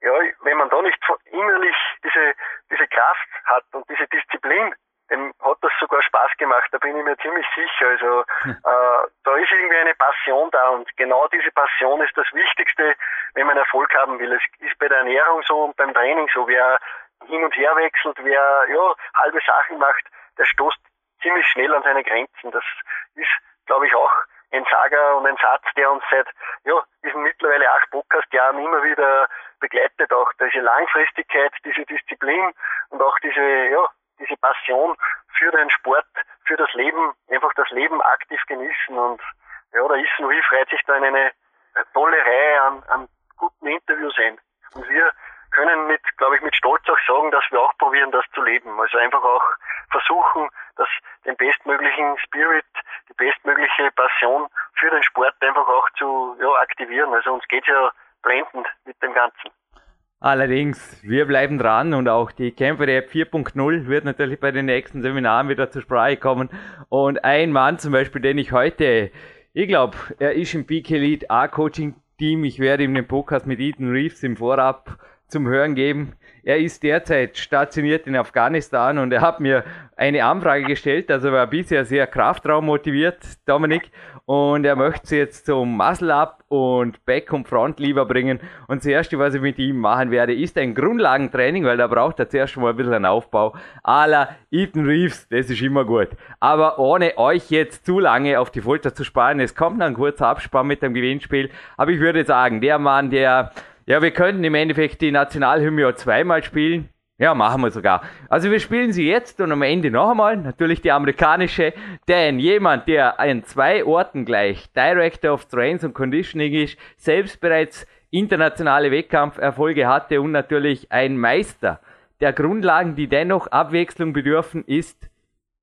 Ja, wenn man da nicht innerlich diese, diese Kraft hat und diese Disziplin, dem hat das sogar Spaß gemacht, da bin ich mir ziemlich sicher. Also hm. äh, da ist irgendwie eine Passion da und genau diese Passion ist das Wichtigste, wenn man Erfolg haben will. Es ist bei der Ernährung so und beim Training so. Wer hin und her wechselt, wer ja halbe Sachen macht, der stoßt ziemlich schnell an seine Grenzen. Das ist glaube ich, auch ein Sager und ein Satz, der uns seit ja, diesen mittlerweile acht Podcast-Jahren immer wieder begleitet. Auch diese Langfristigkeit, diese Disziplin und auch diese, ja, diese Passion für den Sport, für das Leben, einfach das Leben aktiv genießen. Und ja, da ist Nui freut sich da in eine tolle Reihe an, an guten Interviews ein. Und wir können mit, glaube ich, mit Stolz auch sagen, dass wir auch probieren, das zu leben. Also einfach auch versuchen, das, den bestmöglichen Spirit, bestmögliche Passion für den Sport einfach auch zu ja, aktivieren. Also uns geht ja blendend mit dem Ganzen. Allerdings, wir bleiben dran und auch die Kämpfer App 4.0 wird natürlich bei den nächsten Seminaren wieder zur Sprache kommen. Und ein Mann zum Beispiel, den ich heute, ich glaube, er ist im Peak Elite A-Coaching Team. Ich werde ihm den Podcast mit Ethan Reeves im Vorab zum Hören geben. Er ist derzeit stationiert in Afghanistan und er hat mir eine Anfrage gestellt. Also er war bisher sehr Kraftraum motiviert, Dominik, und er möchte sie jetzt zum Muscle Up und Back und Front lieber bringen. Und das erste, was ich mit ihm machen werde, ist ein Grundlagentraining, weil da braucht er zuerst mal ein bisschen einen Aufbau. A la Ethan Reeves, das ist immer gut. Aber ohne euch jetzt zu lange auf die Folter zu sparen, es kommt noch ein kurzer Abspann mit dem Gewinnspiel. Aber ich würde sagen, der Mann, der ja, wir könnten im Endeffekt die Nationalhymne zweimal spielen. Ja, machen wir sogar. Also wir spielen sie jetzt und am Ende noch einmal, natürlich die amerikanische, denn jemand, der an zwei Orten gleich Director of Trains und Conditioning ist, selbst bereits internationale Wettkampferfolge hatte und natürlich ein Meister der Grundlagen, die dennoch Abwechslung bedürfen, ist,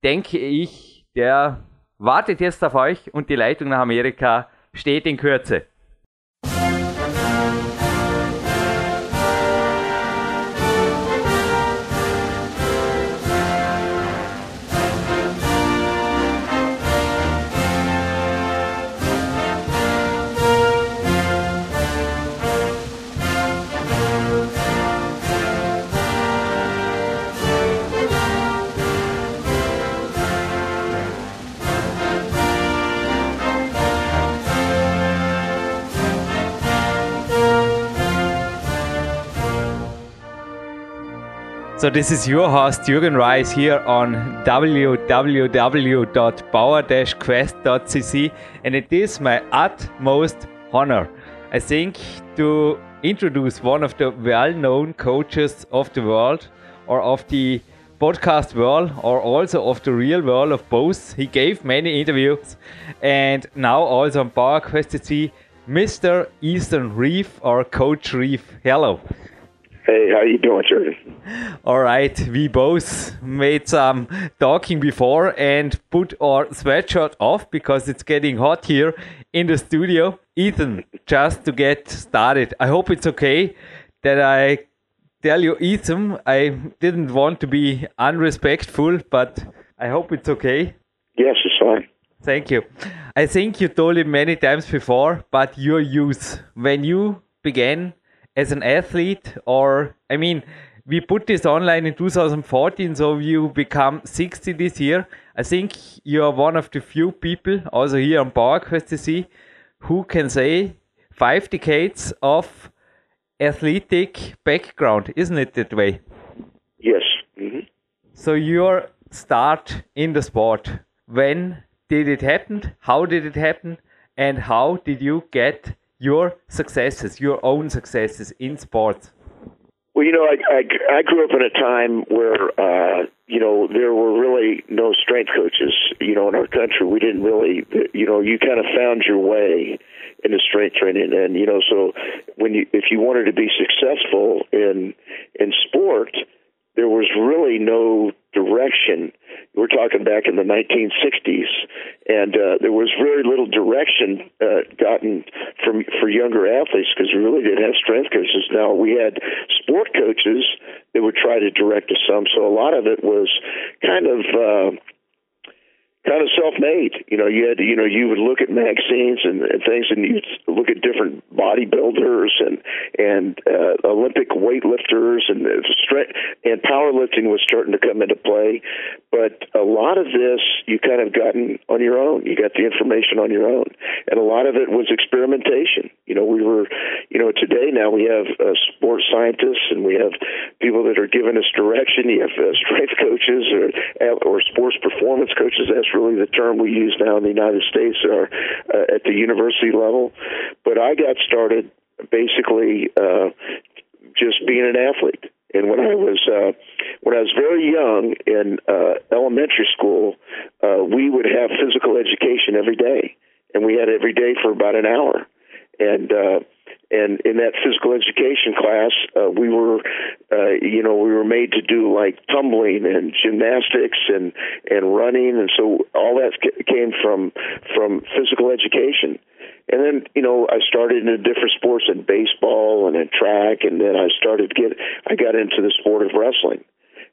denke ich, der wartet jetzt auf euch und die Leitung nach Amerika steht in Kürze. So this is your host Jürgen Reis here on www.power-quest.cc and it is my utmost honor, I think, to introduce one of the well-known coaches of the world or of the podcast world or also of the real world of both. He gave many interviews and now also on Power Quest CC, Mr. Ethan Reeve or Coach Reeve. Hello. Hey, how are you doing, Jurgen? All right, we both made some talking before and put our sweatshirt off because it's getting hot here in the studio. Ethan, just to get started, I hope it's okay that I tell you, Ethan, I didn't want to be unrespectful, but I hope it's okay. Yes, it's fine. Thank you. I think you told it many times before, but your youth, when you began as an athlete or i mean we put this online in 2014 so you become 60 this year. I think you are one of the few people also here on PowerQuest see, who can say five decades of athletic background. Isn't it that way? Yes. Mm-hmm. so your start in the sport when did it happen? How did it happen? And how did you get your successes, your own successes in sports? Well, you know, I, I, I grew up in a time where, uh, you know, there were really no strength coaches, you know, in our country. We didn't really, you know, you kind of found your way into strength training. And, you know, so when you, if you wanted to be successful in, in sport, there was really no direction. We're talking back in the 1960s, and uh, there was very little direction uh, gotten from for younger athletes because we really didn't have strength coaches. Now we had sport coaches that would try to direct us some, so a lot of it was kind of. Uh, kind of self-made. You know, you had you know, you would look at magazines and, and things, and you'd look at different bodybuilders and and uh, Olympic weightlifters, and strength and powerlifting was starting to come into play. But a lot of this you kind of gotten on your own. You got the information on your own, and a lot of it was experimentation. You know, we were, you know, today now we have uh, sports scientists and we have people that are giving us direction. You have uh, strength coaches or or sports performance coaches. That's really the term we use now in the United States or uh, at the university level. But I got started basically uh, just being an athlete. And when I was uh, when I was very young in uh, elementary school, uh, we would have physical education every day, and we had every day for about an hour. And uh, and in that physical education class, uh, we were, uh, you know, we were made to do like tumbling and gymnastics and and running, and so all that came from from physical education. And then, you know, I started into different sports in baseball and in track, and then I started get, I got into the sport of wrestling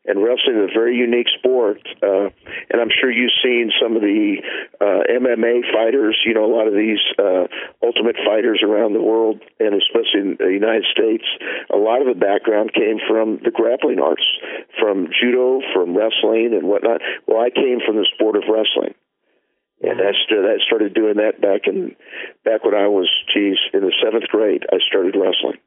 and wrestling is a very unique sport. Uh, and I'm sure you've seen some of the uh, MMA fighters. You know, a lot of these uh, ultimate fighters around the world, and especially in the United States. A lot of the background came from the grappling arts, from judo, from wrestling, and whatnot. Well, I came from the sport of wrestling. And I that started doing that back in back when I was, geez, in the seventh grade. I started wrestling.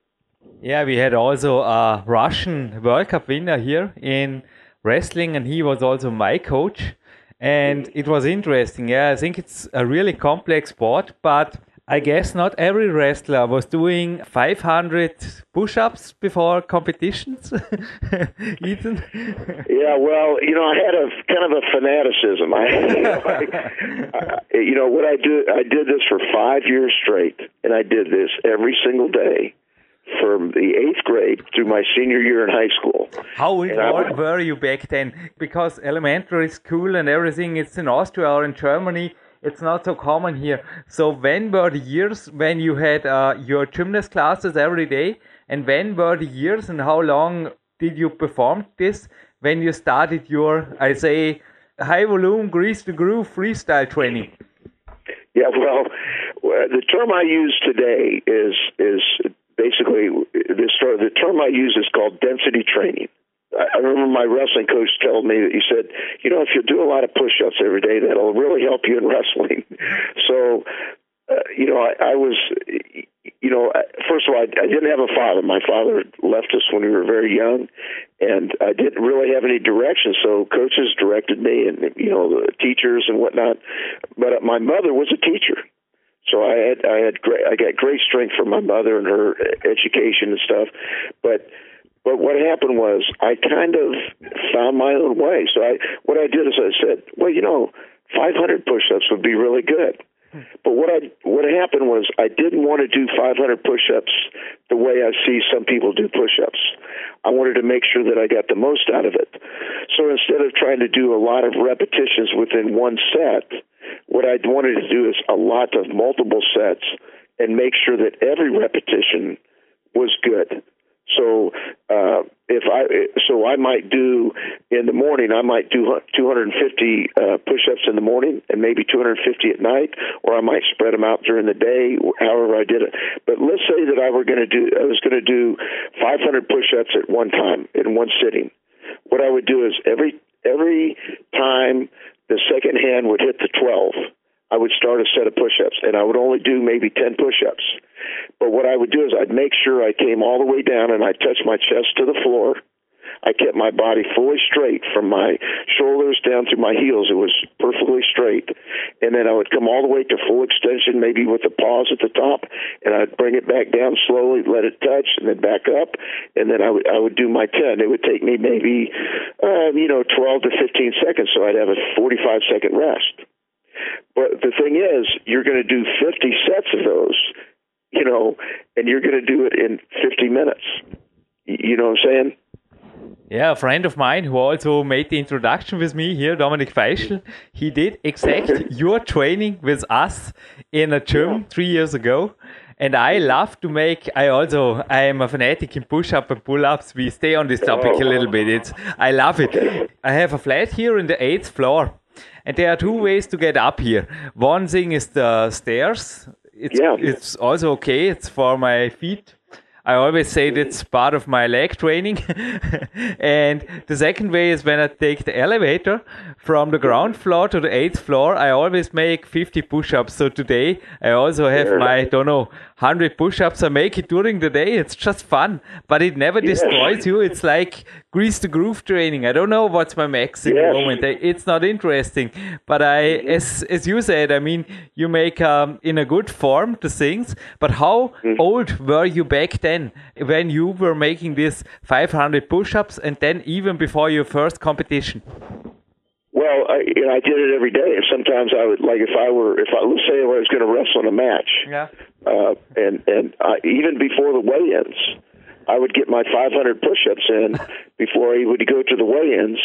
Yeah, we had also a Russian World Cup winner here in wrestling, and he was also my coach. And it was interesting. Yeah, I think it's a really complex sport, but I guess not every wrestler was doing 500 push ups before competitions. Ethan? Yeah, well, you know, I had a kind of a fanaticism. I, you know, I, I, you know what I do? I did this for five years straight, and I did this every single day from the eighth grade through my senior year in high school. How involved were you back then? Because elementary school and everything, it's in Austria or in Germany. It's not so common here. So when were the years when you had uh, your gymnast classes every day? And when were the years and how long did you perform this when you started your, I say, high volume, grease the groove freestyle training? Yeah, well, the term I use today is is basically this the term I use is called density training. I remember my wrestling coach told me that he said, you know, if you do a lot of push-ups every day, that'll really help you in wrestling. so, uh, you know, I, I was, you know, first of all, I, I didn't have a father. My father left us when we were very young, and I didn't really have any direction. So coaches directed me, and you know, the teachers and whatnot. But my mother was a teacher, so I had I had great I got great strength from my mother and her education and stuff. But but what happened was I kind of found my own way. So I what I did is I said, well, you know, 500 push-ups would be really good. But what I what happened was I didn't want to do 500 push-ups the way I see some people do push-ups. I wanted to make sure that I got the most out of it. So instead of trying to do a lot of repetitions within one set, what I wanted to do is a lot of multiple sets and make sure that every repetition was good. So uh, if I so I might do in the morning I might do 250 uh, push-ups in the morning and maybe 250 at night, or I might spread them out during the day. However I did it. But let's say that I were going to do I was going to do 500 push-ups at one time in one sitting. What I would do is every every time the second hand would hit the 12, I would start a set of push-ups, and I would only do maybe 10 push-ups. But what I would do is I'd make sure I came all the way down and I touched my chest to the floor. I kept my body fully straight from my shoulders down through my heels. It was perfectly straight. And then I would come all the way to full extension, maybe with the pause at the top, and I'd bring it back down slowly, let it touch, and then back up. And then I would I would do my ten. It would take me maybe uh, you know twelve to fifteen seconds, so I'd have a forty five second rest. But the thing is, you're going to do 50 sets of those, you know, and you're going to do it in 50 minutes. You know what I'm saying? Yeah, a friend of mine who also made the introduction with me here, Dominic Feischl, he did exact your training with us in a gym three years ago. And I love to make, I also, I am a fanatic in push-up and pull-ups. We stay on this topic a little bit. It's, I love it. I have a flat here in the eighth floor. And there are two ways to get up here. One thing is the stairs. It's, yeah. it's also okay. It's for my feet I always say that's part of my leg training. and the second way is when I take the elevator from the ground floor to the eighth floor, I always make 50 push ups. So today I also have my, I don't know, 100 push ups. I make it during the day. It's just fun, but it never destroys you. It's like grease the groove training. I don't know what's my max in yes. the moment. It's not interesting, but I, as, as you said, I mean, you make um, in a good form the things, but how mm. old were you back then? then when you were making these 500 push-ups and then even before your first competition? Well, I, you know, I did it every day, and sometimes I would like if I were if I let's say I was going to wrestle in a match, yeah, uh, and and I, even before the weigh-ins, I would get my 500 push-ups in before he would go to the weigh-ins,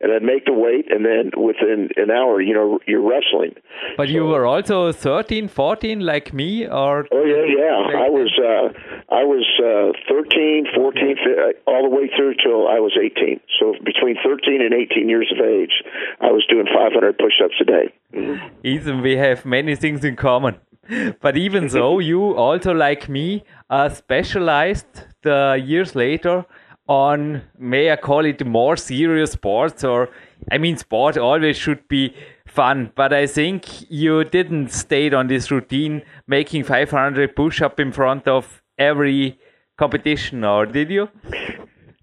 and I'd make the weight, and then within an hour, you know, you're wrestling. But so, you were also 13, 14, like me, or? Oh yeah, yeah. I was, uh, I was uh, 13, 14, uh, all the way through till I was 18. So between 13 and 18 years of age, I was doing 500 push-ups a day. Mm-hmm. Ethan, we have many things in common. But even so, you also, like me, are specialized the years later on, may I call it more serious sports or, I mean, sport always should be fun, but I think you didn't stay on this routine making 500 push up in front of every competition, or did you?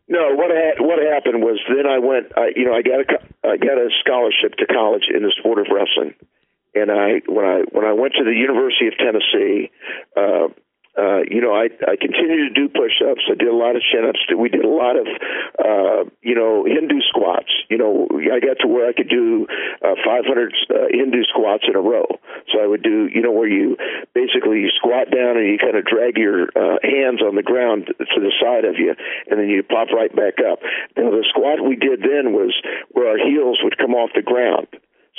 No, what ha- what happened was then I went. I, you know, I got a I got a scholarship to college in the sport of wrestling, and I when I when I went to the University of Tennessee, uh, uh, you know, I, I continued to do push-ups. I did a lot of chin-ups. We did a lot of, uh, you know, Hindu squats. You know, I got to where I could do uh, 500 uh, Hindu squats in a row. So I would do, you know, where you basically you squat down and you kind of drag your uh, hands on the ground to the side of you, and then you pop right back up. Now the squat we did then was where our heels would come off the ground.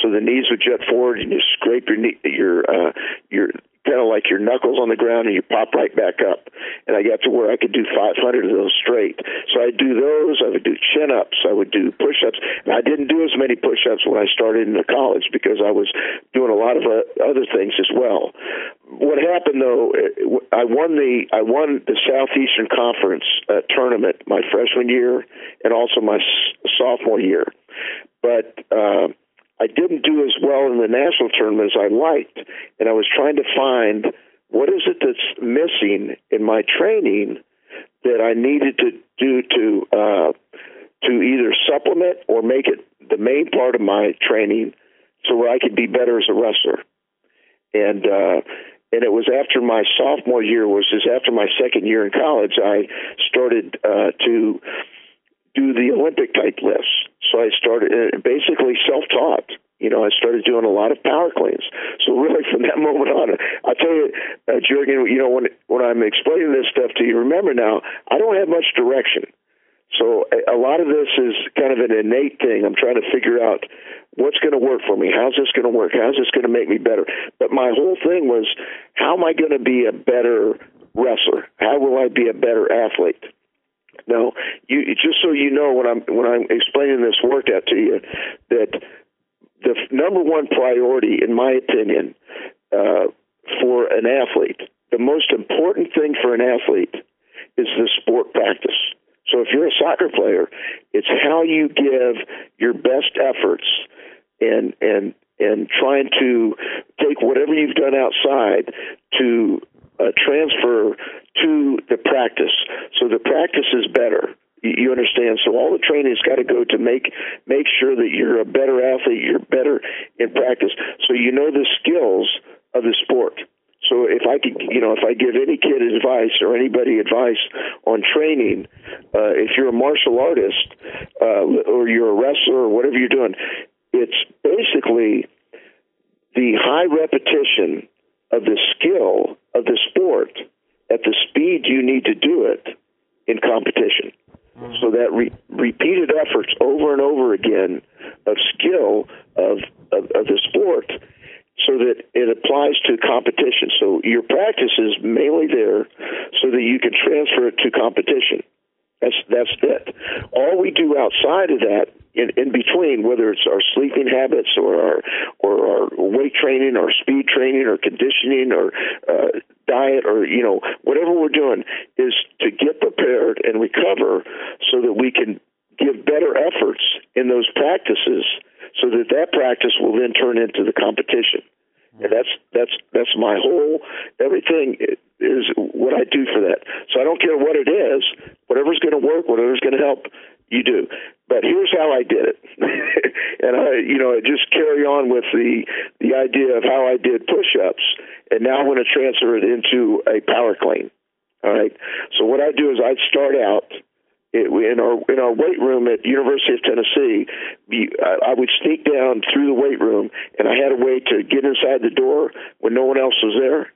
So the knees would jut forward, and you scrape your knee, your uh, your kind of like your knuckles on the ground and you pop right back up. And I got to where I could do 500 of those straight. So I'd do those. I would do chin ups. I would do push ups. I didn't do as many push ups when I started in the college because I was doing a lot of uh, other things as well. What happened though, I won the I won the Southeastern Conference uh, tournament my freshman year and also my s- sophomore year. But uh, I didn't do as well in the national tournament as I liked, and I was trying to find what is it that's missing in my training that I needed to do to uh, to either supplement or make it the main part of my training so where I could be better as a wrestler. And uh, and it was after my sophomore year was just after my second year in college I started uh, to do the Olympic type lifts. So I started uh, basically self taught. You know, I started doing a lot of power cleans. So really, from that moment on, I'll tell you, uh, Jurgen. You know, when when I'm explaining this stuff to you, remember now, I don't have much direction. So a, a lot of this is kind of an innate thing. I'm trying to figure out what's going to work for me. How's this going to work? How's this going to make me better? But my whole thing was, how am I going to be a better wrestler? How will I be a better athlete? Now, you just so you know when I'm when I'm explaining this workout to you, that the number one priority, in my opinion, uh, for an athlete, the most important thing for an athlete is the sport practice. So if you're a soccer player, it's how you give your best efforts and and and trying to take whatever you've done outside to uh, transfer to the practice. So the practice is better. You, understand? So all the training's got to go to make make sure that you're a better athlete. You're better in practice. So you know the skills of the sport. So if I could, you know, if I give any kid advice or anybody advice on training, uh, if you're a martial artist uh, or you're a wrestler or whatever you're doing, it's basically the high repetition of the skill of the sport at the speed you need to do it in competition. Mm-hmm. So that re- repeated efforts over and over again of skill of, of, of the sport so that it applies to competition. So your practice is mainly there so that you can transfer it to competition. That's that's it. All we do outside of that, in, in between, whether it's our sleeping habits or our or our weight training or speed training or conditioning or uh, diet or you know whatever we're doing, is to get prepared and recover so that we can give better efforts in those practices, so that that practice will then turn into the competition. And that's that's that's my whole everything is what I do for that. So I don't care what it is, whatever's going to work, whatever's going to help, you do. But here's how I did it, and I, you know, I just carry on with the the idea of how I did push-ups, and now I'm going to transfer it into a power clean. All right. So what I do is I'd start out it, in our in our weight room at University of Tennessee, I, I would sneak down through the weight room, and I had a way to get inside the door when no one else was there.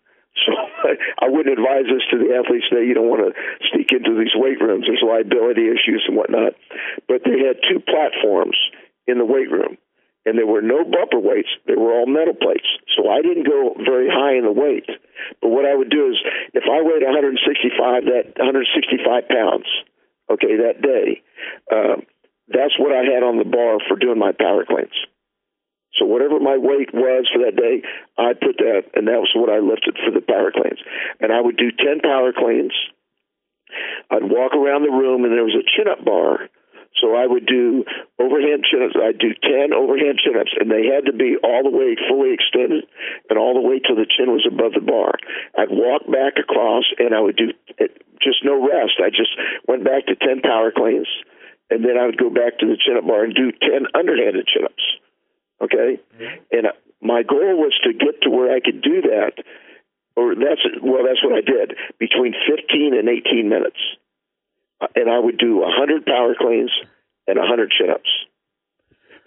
So I wouldn't advise this to the athletes today. You don't want to sneak into these weight rooms. There's liability issues and whatnot. But they had two platforms in the weight room, and there were no bumper weights. They were all metal plates. So I didn't go very high in the weight. But what I would do is, if I weighed 165, that 165 pounds, okay, that day. Uh, that's what I had on the bar for doing my power cleans. So whatever my weight was for that day, I put that, and that was what I lifted for the power cleans. And I would do 10 power cleans. I'd walk around the room, and there was a chin-up bar. So I would do overhand chin-ups. I'd do 10 overhand chin-ups, and they had to be all the way fully extended and all the way till the chin was above the bar. I'd walk back across, and I would do just no rest. I just went back to 10 power cleans, and then I would go back to the chin up bar and do 10 underhanded chin ups. Okay? Mm-hmm. And uh, my goal was to get to where I could do that, or that's, well, that's what I did, between 15 and 18 minutes. Uh, and I would do 100 power cleans and 100 chin ups.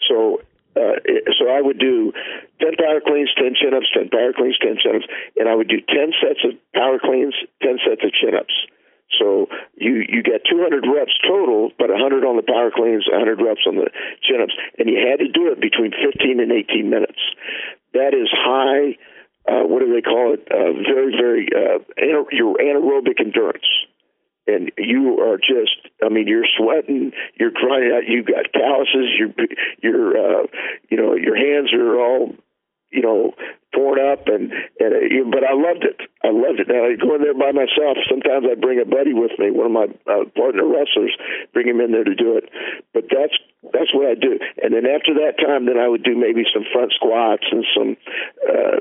So uh, so I would do 10 power cleans, 10 chin ups, 10 power cleans, 10 chin ups, and I would do 10 sets of power cleans, 10 sets of chin ups. So you you get 200 reps total, but 100 on the power cleans, 100 reps on the chin ups, and you had to do it between 15 and 18 minutes. That is high. Uh, what do they call it? Uh, very very uh, ana- your anaerobic endurance and you are just i mean you're sweating you're crying out you've got calluses your your uh you know your hands are all you know torn up and and uh, but I loved it. I loved it. Now I go in there by myself. Sometimes I bring a buddy with me, one of my uh, partner wrestlers, bring him in there to do it. But that's that's what I do. And then after that time, then I would do maybe some front squats and some uh,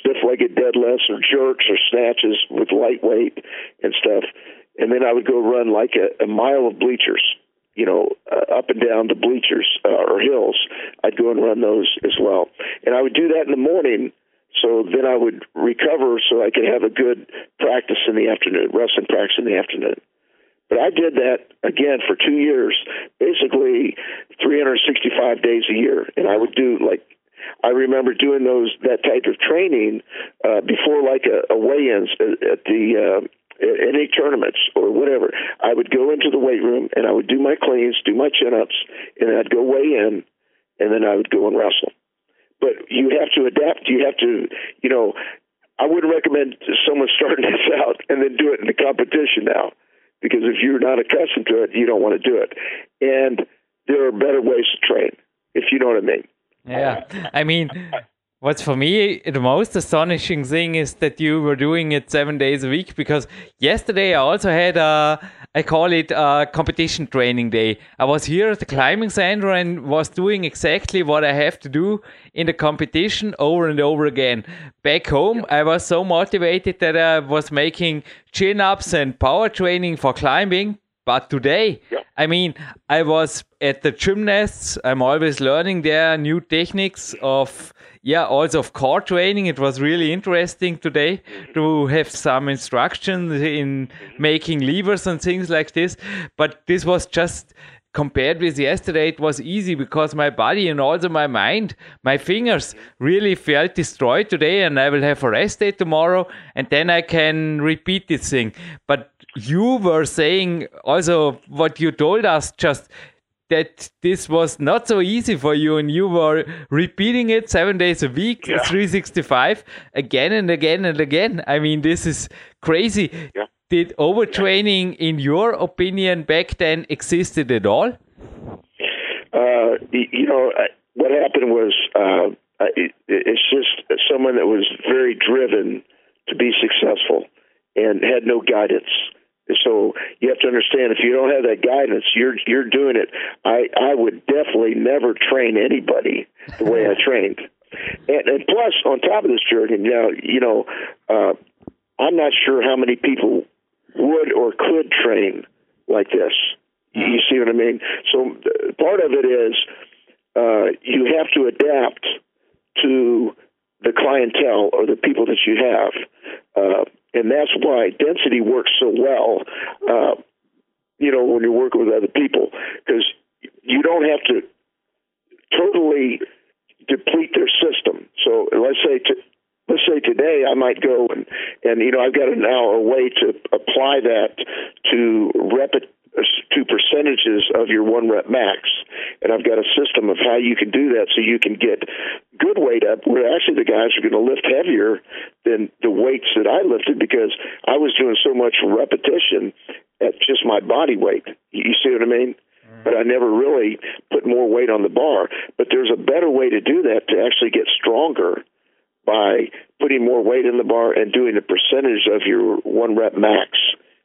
stiff-legged deadlifts or jerks or snatches with lightweight and stuff. And then I would go run like a, a mile of bleachers, you know, uh, up and down the bleachers uh, or hills. I'd go and run those as well. And I would do that in the morning. So then I would recover so I could have a good practice in the afternoon, wrestling practice in the afternoon. But I did that again for two years, basically 365 days a year. And I would do like I remember doing those that type of training uh, before like a, a weigh-ins at, at the uh, any tournaments or whatever. I would go into the weight room and I would do my cleans, do my chin-ups, and I'd go weigh in, and then I would go and wrestle. But you have to adapt. You have to, you know, I wouldn't recommend someone starting this out and then do it in the competition now, because if you're not accustomed to it, you don't want to do it. And there are better ways to train, if you know what I mean. Yeah, I mean, what's for me the most astonishing thing is that you were doing it seven days a week because yesterday I also had a, I call it a competition training day. I was here at the climbing center and was doing exactly what I have to do in the competition over and over again. Back home, I was so motivated that I was making chin ups and power training for climbing but today, yeah. I mean, I was at the gymnasts. I'm always learning their new techniques of, yeah, also of core training. It was really interesting today mm-hmm. to have some instructions in mm-hmm. making levers and things like this. But this was just compared with yesterday, it was easy because my body and also my mind, my fingers mm-hmm. really felt destroyed today, and I will have a rest day tomorrow, and then I can repeat this thing. But you were saying also what you told us just that this was not so easy for you and you were repeating it seven days a week yeah. 365 again and again and again i mean this is crazy yeah. did overtraining in your opinion back then existed at all uh, you know what happened was uh, it's just someone that was very driven to be successful and had no guidance so you have to understand if you don't have that guidance, you're you're doing it. I I would definitely never train anybody the way I trained. And, and plus, on top of this, Jurgen, now you know, uh, I'm not sure how many people would or could train like this. You see what I mean? So uh, part of it is uh, you have to adapt to the clientele or the people that you have. Uh, and that's why density works so well. Uh, you know, when you're working with other people, because you don't have to totally deplete their system. So let's say to, let's say today I might go and and you know I've got now a way to apply that to repet to percentages of your one rep max. And I've got a system of how you can do that so you can get good weight up where actually the guys are going to lift heavier than the weights that I lifted because I was doing so much repetition at just my body weight. You see what I mean? Mm-hmm. But I never really put more weight on the bar. But there's a better way to do that to actually get stronger by putting more weight in the bar and doing the percentage of your one rep max,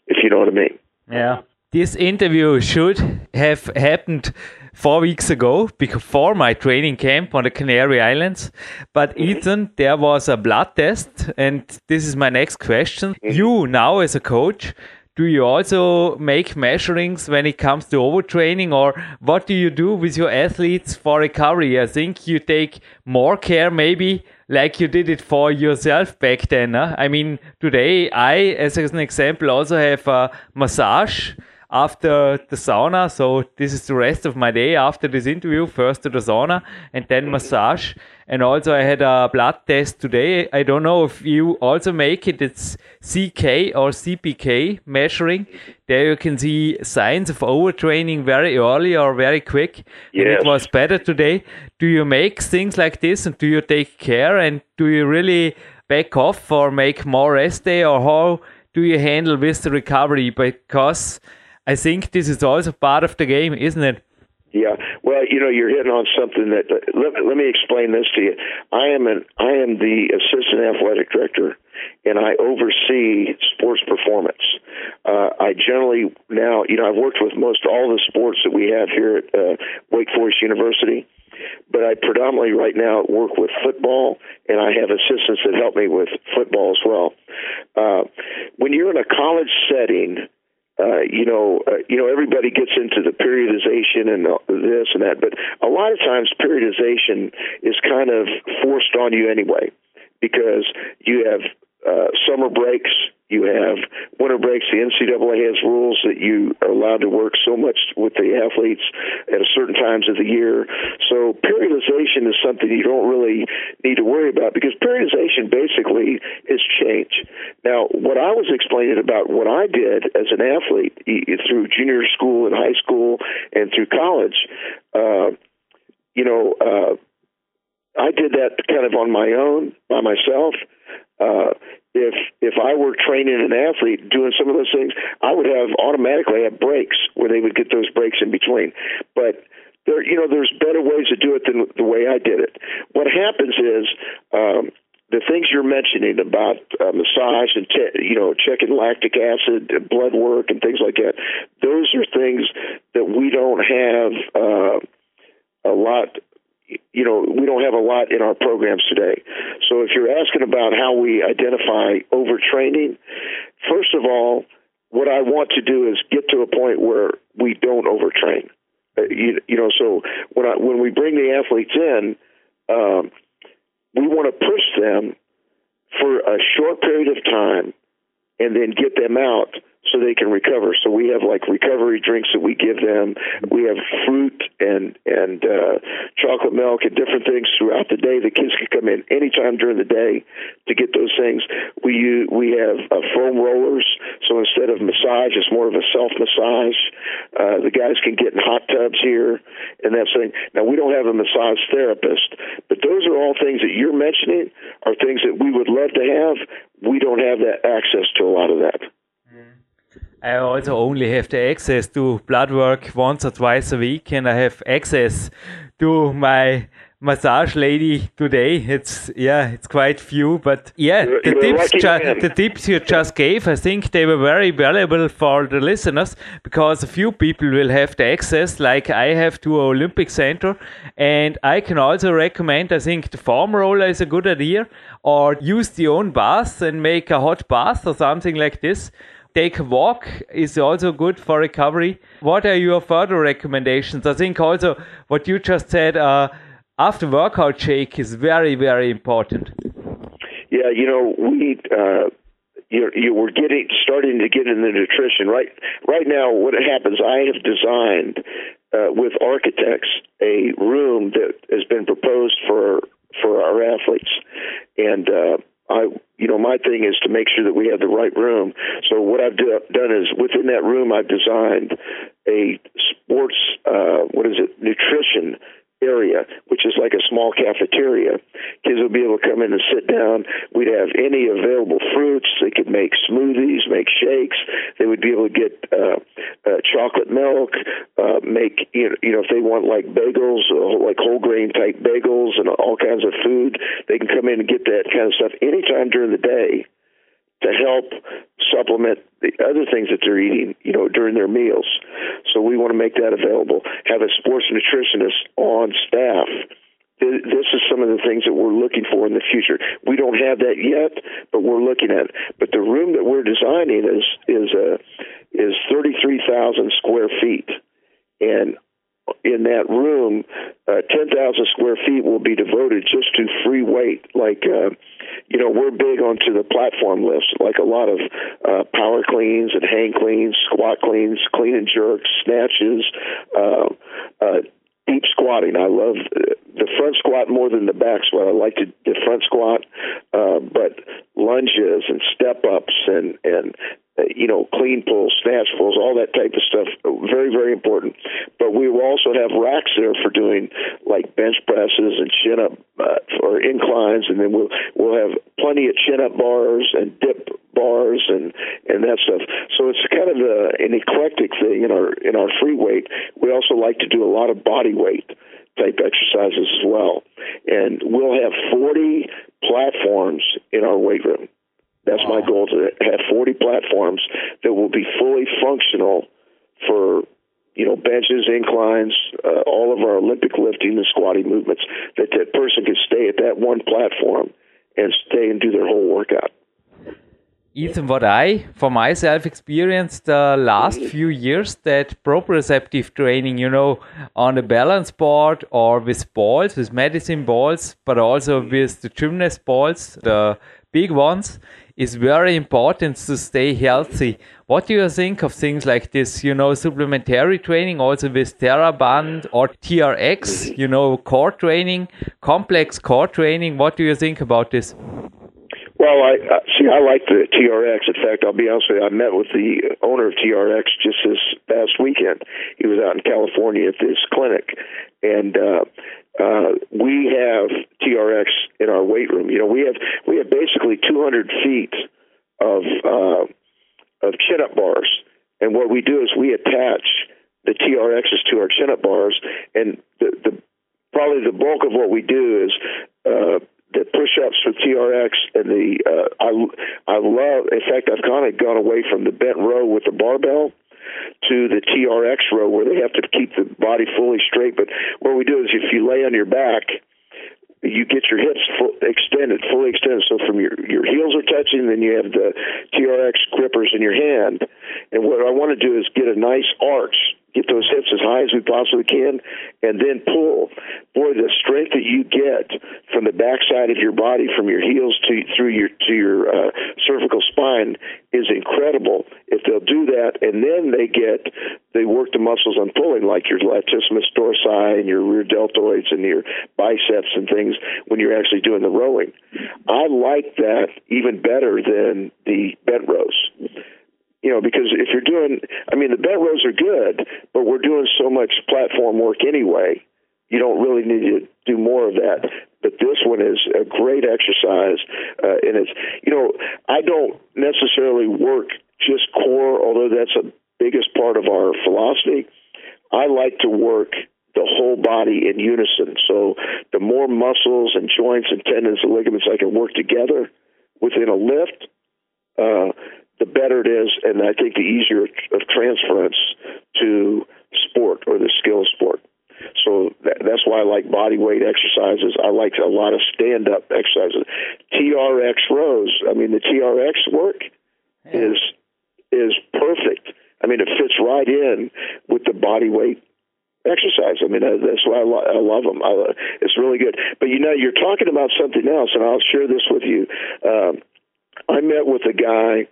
if you know what I mean. Yeah. This interview should have happened four weeks ago before my training camp on the Canary Islands. But. Ethan, there was a blood test, and this is my next question. You now, as a coach, do you also make measurings when it comes to overtraining, or what do you do with your athletes for recovery? I think you take more care, maybe like you did it for yourself back then. Huh? I mean, today I, as an example, also have a massage after the sauna. So this is the rest of my day after this interview. First to the sauna and then massage. And also I had a blood test today. I don't know if you also make it. It's CK or CPK measuring. There you can see signs of overtraining very early or very quick. Yes. And it was better today. Do you make things like this and do you take care and do you really back off or make more rest day or how do you handle with the recovery? Because I think this is also part of the game, isn't it? Yeah, well, you know, you're hitting on something that let, let me explain this to you. I am an I am the assistant athletic director and I oversee sports performance. Uh, I generally now, you know, I've worked with most all the sports that we have here at uh, Wake Forest University, but I predominantly right now work with football, and I have assistants that help me with football as well. Uh, when you're in a college setting, uh, you know, uh, you know, everybody gets into the periodization and this and that, but a lot of times periodization is kind of forced on you anyway because you have uh, summer breaks, you have winter breaks. The NCAA has rules that you are allowed to work so much with the athletes at certain times of the year. So periodization is something you don't really need to worry about because periodization basically is change. Now, what I was explaining about what I did as an athlete through junior school and high school and through college, uh, you know, uh, I did that kind of on my own by myself. Uh, if if I were training an athlete doing some of those things, I would have automatically have breaks where they would get those breaks in between. But there, you know, there's better ways to do it than the way I did it. What happens is. Um, the things you're mentioning about uh, massage and te- you know checking lactic acid, blood work, and things like that, those are things that we don't have uh, a lot you know, we don't have a lot in our programs today. So if you're asking about how we identify overtraining, first of all, what I want to do is get to a point where we don't overtrain. Uh, you, you, know, so when I, when we bring the athletes in, um, we want to push them for a short period of time and then get them out so they can recover. So we have like recovery drinks that we give them. We have fruit and and uh, chocolate milk and different things throughout the day. The kids can come in anytime during the day to get those things. We use, we have uh, foam rollers, so instead of massage, it's more of a self massage. Uh, the guys can get in hot tubs here and that thing. Now we don't have a massage therapist, but those are all things that you're mentioning are things that we would love to have. We don't have that access to a lot of that. I also only have the access to blood work once or twice a week, and I have access to my massage lady today. It's yeah, it's quite few, but yeah, you're, the you're tips the tips you just gave, I think they were very valuable for the listeners because a few people will have the access, like I have to Olympic Center, and I can also recommend. I think the foam roller is a good idea, or use the own bath and make a hot bath or something like this take a walk is also good for recovery. What are your further recommendations? I think also what you just said, uh, after workout shake is very, very important. Yeah, you know, we, uh, you, you were getting starting to get in the nutrition right right now what happens i have designed uh, with architects a room that has been proposed for for our athletes and uh, I, you know, my thing is to make sure that we have the right room. So what I've do, done is within that room, I've designed a sports, uh, what is it, nutrition area, which is like a small cafeteria. Kids would be able to come in and sit down. We'd have any available fruits. They could make smoothies, make shakes. They would be able to get uh, uh, chocolate milk, uh, make you know, you know if they want like bagels, uh, like whole grain type bagels, and all kinds of food. They can come in and get that kind of stuff anytime during the day to help supplement the other things that they're eating, you know, during their meals. So we want to make that available. Have a sports nutritionist on staff. This is some of the things that we're looking for in the future. We don't have that yet, but we're looking at it. But the room that we're designing is is uh, is thirty three thousand square feet, and in that room, uh, 10,000 square feet will be devoted just to free weight. Like, uh, you know, we're big onto the platform lifts, like a lot of uh, power cleans and hang cleans, squat cleans, clean and jerks, snatches, uh, uh, deep squatting. I love the front squat more than the back squat. I like to, the front squat, uh, but lunges and step ups and and you know, clean pulls, snatch pulls, all that type of stuff. Very, very important. But we will also have racks there for doing like bench presses and chin up uh, or inclines, and then we'll we'll have plenty of chin up bars and dip bars and and that stuff. So it's kind of a, an eclectic thing in our in our free weight. We also like to do a lot of body weight type exercises as well, and we'll have 40 platforms in our weight room to have 40 platforms that will be fully functional for you know benches, inclines, uh, all of our Olympic lifting and squatting movements. That that person can stay at that one platform and stay and do their whole workout. Ethan, what I, for myself, experienced the last mm. few years that proprioceptive training, you know, on the balance board or with balls, with medicine balls, but also mm. with the gymnast balls, the big ones, is very important to stay healthy. What do you think of things like this? You know, supplementary training, also with TheraBand or TRX, you know, core training, complex core training. What do you think about this? Well, I uh, see. I like the TRX. In fact, I'll be honest with you. I met with the owner of TRX just this past weekend. He was out in California at this clinic, and uh, uh, we have TRX in our weight room. You know, we have we have basically 200 feet of uh, of chin up bars, and what we do is we attach the TRXs to our chin up bars, and the, the probably the bulk of what we do is uh, the push-ups with TRX and the uh, I I love. In fact, I've kind of gone away from the bent row with the barbell to the TRX row where they have to keep the body fully straight. But what we do is if you lay on your back, you get your hips full, extended, fully extended. So from your your heels are touching, then you have the TRX grippers in your hand. And what I want to do is get a nice arch get those hips as high as we possibly can, and then pull. Boy, the strength that you get from the backside of your body, from your heels to through your to your uh, cervical spine, is incredible. If they'll do that, and then they get they work the muscles on pulling, like your latissimus dorsi and your rear deltoids and your biceps and things when you're actually doing the rowing. I like that even better than the bent rows you know, because if you're doing, I mean, the bent rows are good, but we're doing so much platform work anyway. You don't really need to do more of that. But this one is a great exercise, uh, and it's, you know, I don't necessarily work just core, although that's a biggest part of our philosophy. I like to work the whole body in unison. So the more muscles and joints and tendons and ligaments I can work together within a lift, uh, the better it is, and I think the easier of transference to sport or the skill sport. So that, that's why I like body weight exercises. I like a lot of stand up exercises. TRX rows. I mean, the TRX work yeah. is is perfect. I mean, it fits right in with the body weight exercise. I mean, that's why I, lo- I love them. I, it's really good. But you know, you're talking about something else, and I'll share this with you. Um, I met with a guy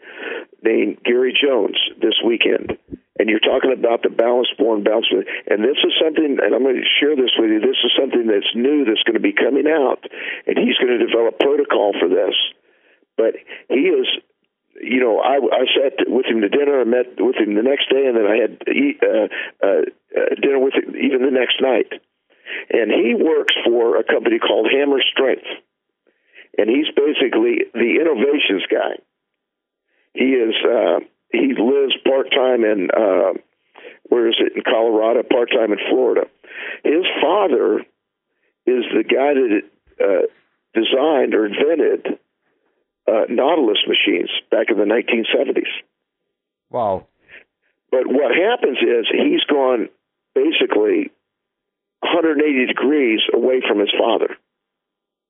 named Gary Jones this weekend, and you're talking about the balance born balance. And this is something, and I'm going to share this with you. This is something that's new that's going to be coming out, and he's going to develop protocol for this. But he is you know, I, I sat with him to dinner. I met with him the next day, and then I had uh, uh, uh, dinner with him even the next night. And he works for a company called Hammer Strength and he's basically the innovations guy. He is uh, he lives part time in uh, where is it in Colorado, part time in Florida. His father is the guy that uh, designed or invented uh, Nautilus machines back in the 1970s. Wow! But what happens is he's gone basically 180 degrees away from his father.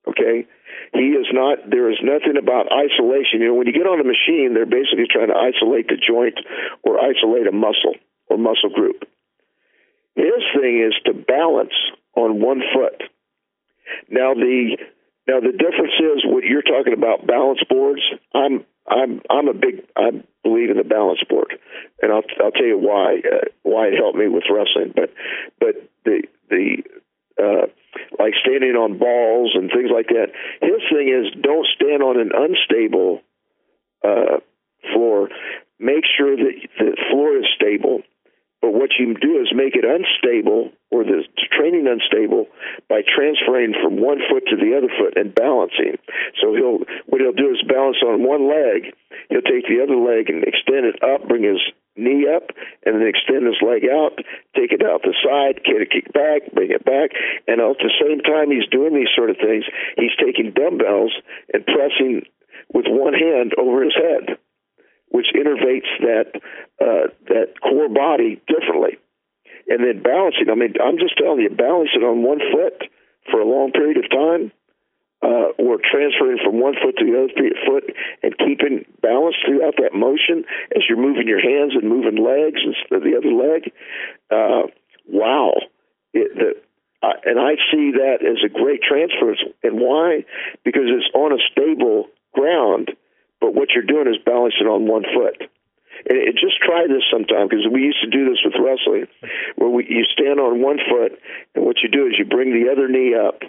Okay, he is not. There is nothing about isolation. You know, when you get on a machine, they're basically trying to isolate the joint or isolate a muscle or muscle group. His thing is to balance on one foot. Now the now the difference is what you're talking about balance boards. I'm I'm I'm a big I believe in the balance board, and I'll I'll tell you why uh, why it helped me with wrestling. But but the the uh, like standing on balls and things like that. His thing is don't stand on an unstable uh, floor. Make sure that the floor is stable. But what you do is make it unstable or the training unstable by transferring from one foot to the other foot and balancing. So he'll what he'll do is balance on one leg. He'll take the other leg and extend it up, bring his knee up and then extend his leg out, take it out the side, get a kick back, bring it back, and at the same time he's doing these sort of things, he's taking dumbbells and pressing with one hand over his head, which innervates that uh, that core body differently. And then balancing. I mean, I'm just telling you, balancing on one foot for a long period of time, uh, or transferring from one foot to the other foot and keeping balance throughout that motion as you're moving your hands and moving legs and the other leg. Uh, wow. It, the, uh, and I see that as a great transference. And why? Because it's on a stable ground, but what you're doing is balancing on one foot. And it, just try this sometime because we used to do this with wrestling, where we, you stand on one foot, and what you do is you bring the other knee up,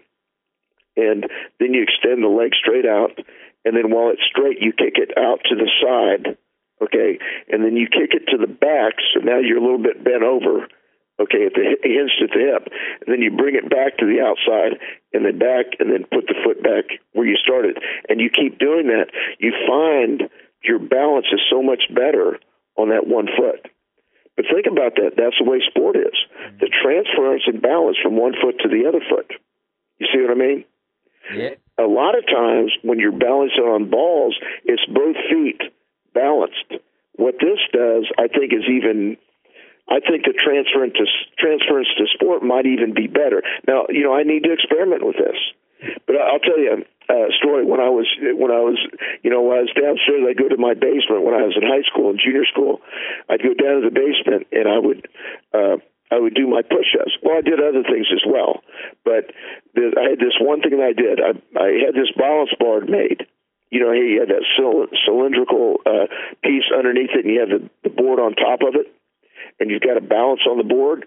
and then you extend the leg straight out, and then while it's straight, you kick it out to the side, okay, and then you kick it to the back, so now you're a little bit bent over okay, at the hinged at the hip, and then you bring it back to the outside, and then back, and then put the foot back where you started, and you keep doing that. You find your balance is so much better on that one foot. But think about that. That's the way sport is. The transference and balance from one foot to the other foot. You see what I mean? Yeah. A lot of times when you're balancing on balls, it's both feet balanced. What this does, I think, is even I think the transference to transference to sport might even be better. Now, you know, I need to experiment with this, but I'll tell you a story. When I was when I was you know when I was downstairs, I'd go to my basement when I was in high school and junior school. I'd go down to the basement and I would. uh I would do my push-ups. Well, I did other things as well, but the, I had this one thing that I did. I, I had this balance board made, you know, you had that cylindrical uh, piece underneath it, and you have the, the board on top of it and you've got a balance on the board.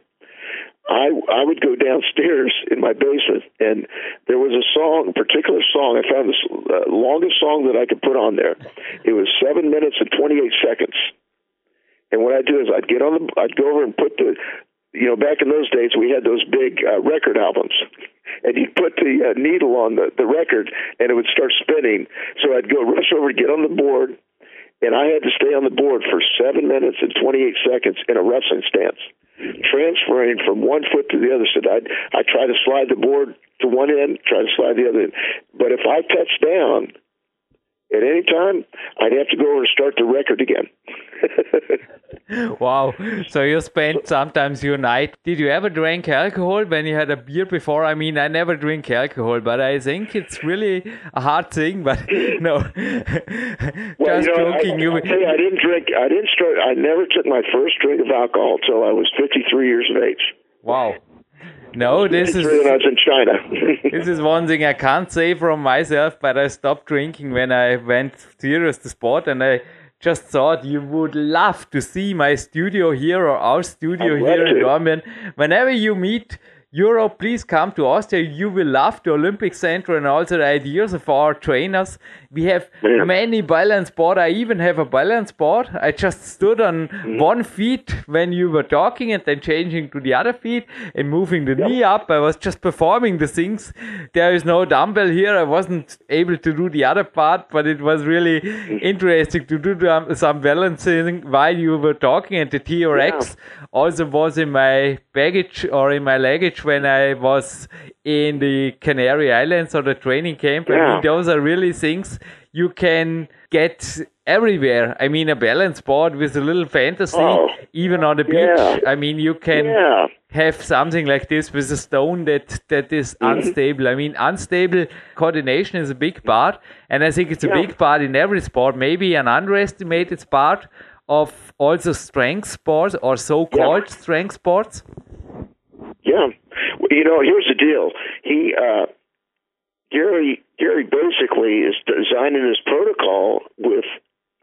I I would go downstairs in my basement, and there was a song, a particular song. I found the uh, longest song that I could put on there. It was seven minutes and twenty eight seconds. And what I'd do is I'd get on the, I'd go over and put the, you know, back in those days we had those big uh, record albums, and you'd put the uh, needle on the the record, and it would start spinning. So I'd go rush over to get on the board, and I had to stay on the board for seven minutes and 28 seconds in a wrestling stance, transferring from one foot to the other. So I'd, I try to slide the board to one end, try to slide the other end. But if I touch down at any time, I'd have to go over and start the record again. wow. So you spent sometimes your night. Did you ever drink alcohol when you had a beer before? I mean, I never drink alcohol, but I think it's really a hard thing. But no, well, just you know, joking. I, you, I, I didn't drink. I didn't start. I never took my first drink of alcohol till I was 53 years of age. Wow. No, this is when I was in China. this is one thing I can't say from myself, but I stopped drinking when I went serious to sport, and I just thought you would love to see my studio here or our studio here in Dornbirn. Whenever you meet Europe, please come to Austria. You will love the Olympic Center and also the ideas of our trainers. We have yeah. many balance board. I even have a balance board. I just stood on mm. one feet when you were talking and then changing to the other feet and moving the knee up. I was just performing the things. There is no dumbbell here. I wasn't able to do the other part, but it was really mm. interesting to do some balancing while you were talking. And the TRX yeah. also was in my baggage or in my luggage when I was in the Canary Islands or the training camp. Yeah. I mean, those are really things you can get everywhere. I mean, a balance board with a little fantasy, oh. even on the beach. Yeah. I mean, you can yeah. have something like this with a stone that that is mm-hmm. unstable. I mean, unstable coordination is a big part, and I think it's a yeah. big part in every sport. Maybe an underestimated part of also strength sports or so-called strength sports. Yeah, you know, here's the deal. He uh, Gary Gary basically is designing his protocol with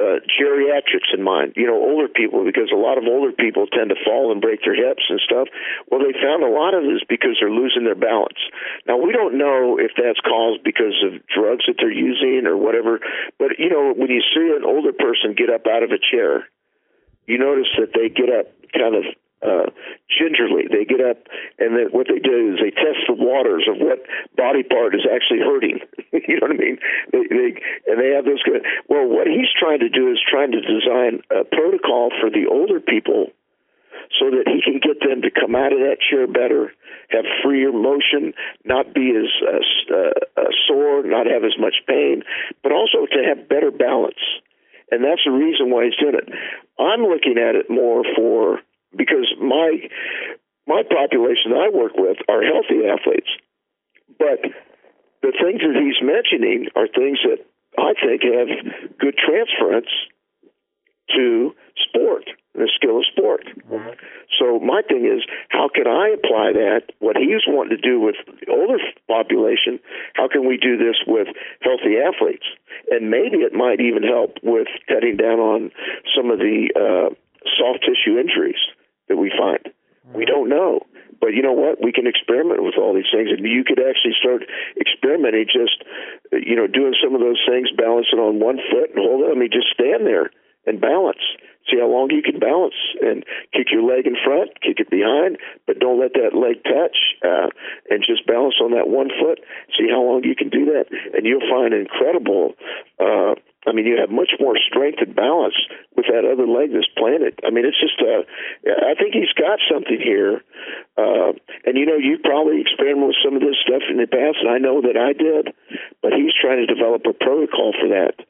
uh, geriatrics in mind, you know, older people, because a lot of older people tend to fall and break their hips and stuff. Well, they found a lot of this because they're losing their balance. Now, we don't know if that's caused because of drugs that they're using or whatever, but, you know, when you see an older person get up out of a chair, you notice that they get up kind of uh, gingerly. They get up, and then what they do is they test the waters of what body part is actually hurting. you know what I mean? They, they and they have those good. Well, what he's trying to do is trying to design a protocol for the older people, so that he can get them to come out of that chair better, have freer motion, not be as uh, uh, sore, not have as much pain, but also to have better balance. And that's the reason why he's doing it. I'm looking at it more for because my my population that I work with are healthy athletes, but the things that he's mentioning are things that I think have good transference to sport, the skill of sport. Mm-hmm. So my thing is, how can I apply that? What he's wanting to do with the older population, how can we do this with healthy athletes? And maybe it might even help with cutting down on some of the uh, soft tissue injuries that we find. We don't know. But you know what? We can experiment with all these things, and you could actually start experimenting. Just you know, doing some of those things, balancing on one foot and hold it. I mean, just stand there and balance. See how long you can balance and kick your leg in front, kick it behind, but don't let that leg touch uh, and just balance on that one foot. See how long you can do that, and you'll find incredible. Uh, I mean, you have much more strength and balance with that other leg that's planted. I mean, it's just, uh, I think he's got something here. Uh, and you know, you probably experimented with some of this stuff in the past, and I know that I did, but he's trying to develop a protocol for that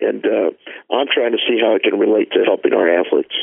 and uh, I'm trying to see how it can relate to helping our athletes.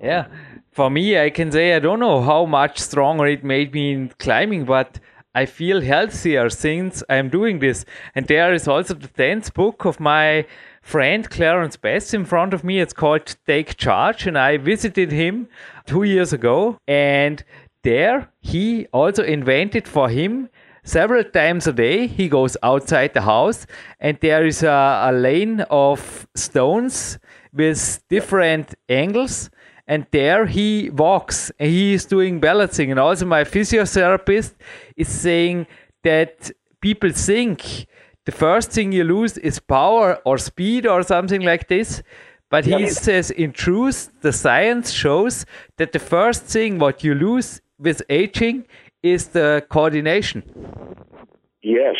Yeah, for me, I can say I don't know how much stronger it made me in climbing, but I feel healthier since I'm doing this. And there is also the 10th book of my friend Clarence Bass in front of me. It's called Take Charge, and I visited him two years ago. And there he also invented for him several times a day he goes outside the house and there is a, a lane of stones with different angles and there he walks and he is doing balancing and also my physiotherapist is saying that people think the first thing you lose is power or speed or something like this but he says in truth the science shows that the first thing what you lose with aging is the coordination. Yes.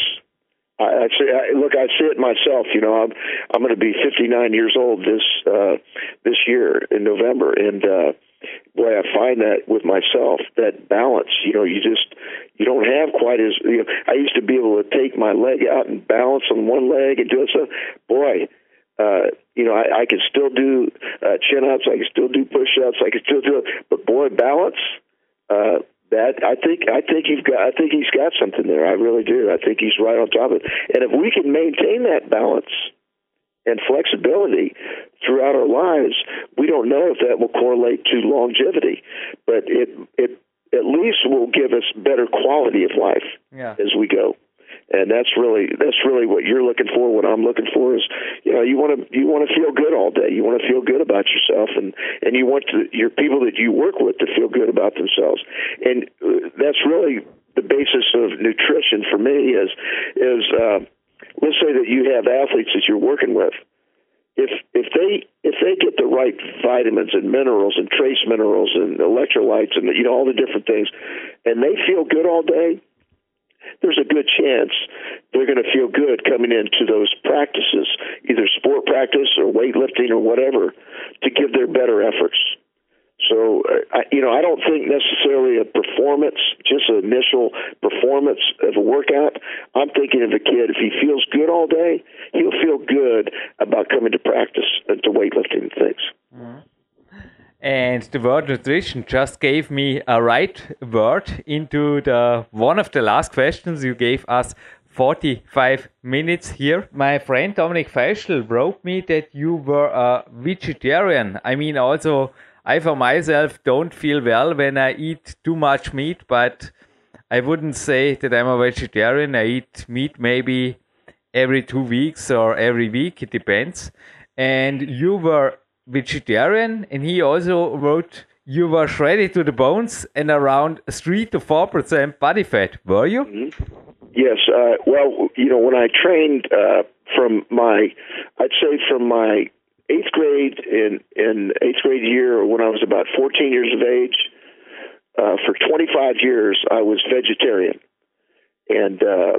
I, see. I, look, I see it myself. You know, I'm I'm going to be 59 years old this uh, this year in November, and uh, boy, I find that with myself that balance. You know, you just you don't have quite as. You know, I used to be able to take my leg out and balance on one leg and do it. So, boy, uh, you know, I, I can still do uh, chin ups. I can still do push ups. I can still do it. But boy, balance. Uh, that I think I think he's got I think he's got something there. I really do. I think he's right on top of it. And if we can maintain that balance and flexibility throughout our lives, we don't know if that will correlate to longevity, but it it at least will give us better quality of life yeah. as we go and that's really that's really what you're looking for. What I'm looking for is, you know, you want to you want to feel good all day. You want to feel good about yourself, and and you want to, your people that you work with to feel good about themselves, and uh, that's really the basis of nutrition for me. Is is uh, let's say that you have athletes that you're working with. If if they if they get the right vitamins and minerals and trace minerals and electrolytes and you know all the different things, and they feel good all day, there's a good chance they're going to feel good coming into those practices, either sport practice or weightlifting or whatever, to give their better efforts. So, uh, I, you know, I don't think necessarily a performance, just an initial performance of a workout. I'm thinking of a kid, if he feels good all day, he'll feel good about coming to practice and to weightlifting and things. Mm-hmm. And the word nutrition just gave me a right word into the one of the last questions you gave us 45 minutes here. My friend Dominic Feischl wrote me that you were a vegetarian. I mean, also, I for myself don't feel well when I eat too much meat, but I wouldn't say that I'm a vegetarian. I eat meat maybe every two weeks or every week, it depends. And you were vegetarian, and he also wrote you were shredded to the bones and around three to four percent body fat. Were you? Mm-hmm. Yes. Uh, well, you know, when I trained uh, from my, I'd say from my eighth grade in in eighth grade year, when I was about fourteen years of age, uh, for twenty five years I was vegetarian, and uh,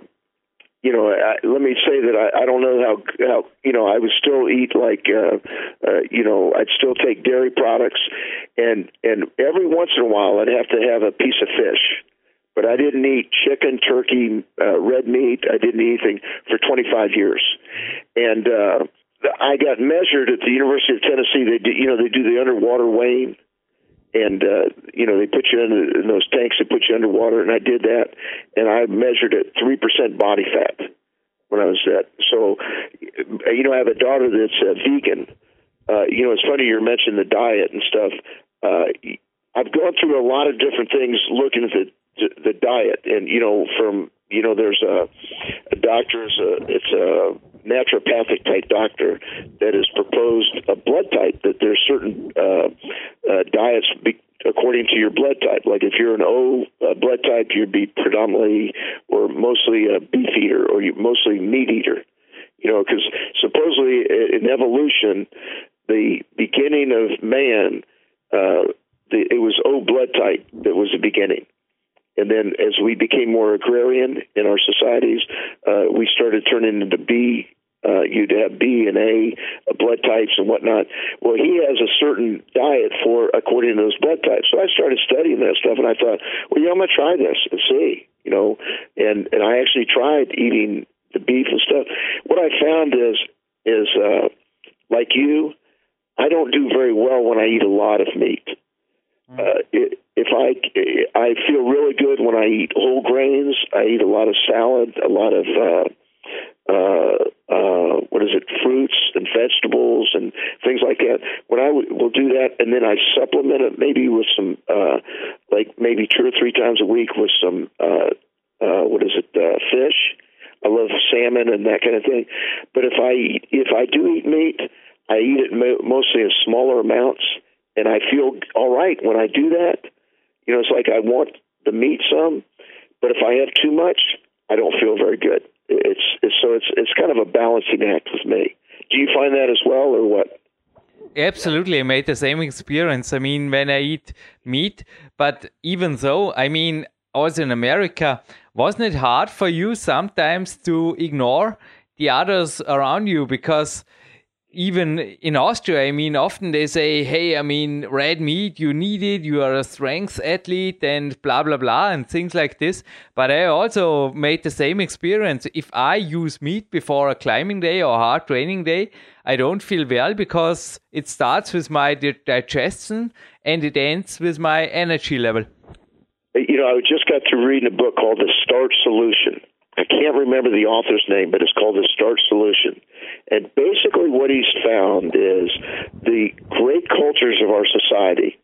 you know, I, let me say that I, I don't know how how you know I would still eat like uh, uh, you know I'd still take dairy products, and and every once in a while I'd have to have a piece of fish, but I didn't eat chicken, turkey, uh, red meat. I didn't eat anything for 25 years, and uh, I got measured at the University of Tennessee. They do, you know they do the underwater weighing, and uh, you know they put you in, in those tanks that put you underwater, and I did that, and I measured at three percent body fat when I was at. So, you know, I have a daughter that's uh, vegan. Uh, you know, it's funny you mentioned the diet and stuff. Uh, I've gone through a lot of different things looking at the the diet, and you know, from you know, there's a, a doctor, it's a, it's a naturopathic type doctor that has proposed a blood type that there's certain uh, uh, diets be, according to your blood type. Like if you're an O uh, blood type, you'd be predominantly or mostly a beef eater or you mostly meat eater. You know, because supposedly in evolution, the beginning of man, uh, the, it was O blood type that was the beginning. And then as we became more agrarian in our societies, uh, we started turning into B. Uh, you'd have B and A uh, blood types and whatnot. Well, he has a certain diet for according to those blood types. So I started studying that stuff, and I thought, well, yeah, I'm gonna try this and see, you know. And and I actually tried eating the beef and stuff. What I found is is uh, like you, I don't do very well when I eat a lot of meat. Uh, if I I feel really good when I eat whole grains. I eat a lot of salad, a lot of uh, uh, uh, what is it, fruits and vegetables and things like that. When I w- will do that, and then I supplement it maybe with some, uh, like maybe two or three times a week with some, uh, uh, what is it, uh, fish. I love salmon and that kind of thing. But if I eat, if I do eat meat, I eat it mo- mostly in smaller amounts and I feel all right when I do that. You know, it's like I want the meat some, but if I have too much, I don't feel very good. It's, it's so it's it's kind of a balancing act with me. Do you find that as well, or what? Absolutely, I made the same experience. I mean, when I eat meat, but even though, I mean, also in America, wasn't it hard for you sometimes to ignore the others around you because even in Austria, I mean, often they say, hey, I mean, red meat, you need it, you are a strength athlete, and blah, blah, blah, and things like this. But I also made the same experience. If I use meat before a climbing day or hard training day, I don't feel well because it starts with my digestion and it ends with my energy level. You know, I just got to reading a book called The Starch Solution I can't remember the author's name, but it's called The Starch Solution. And basically, what he's found is the great cultures of our society.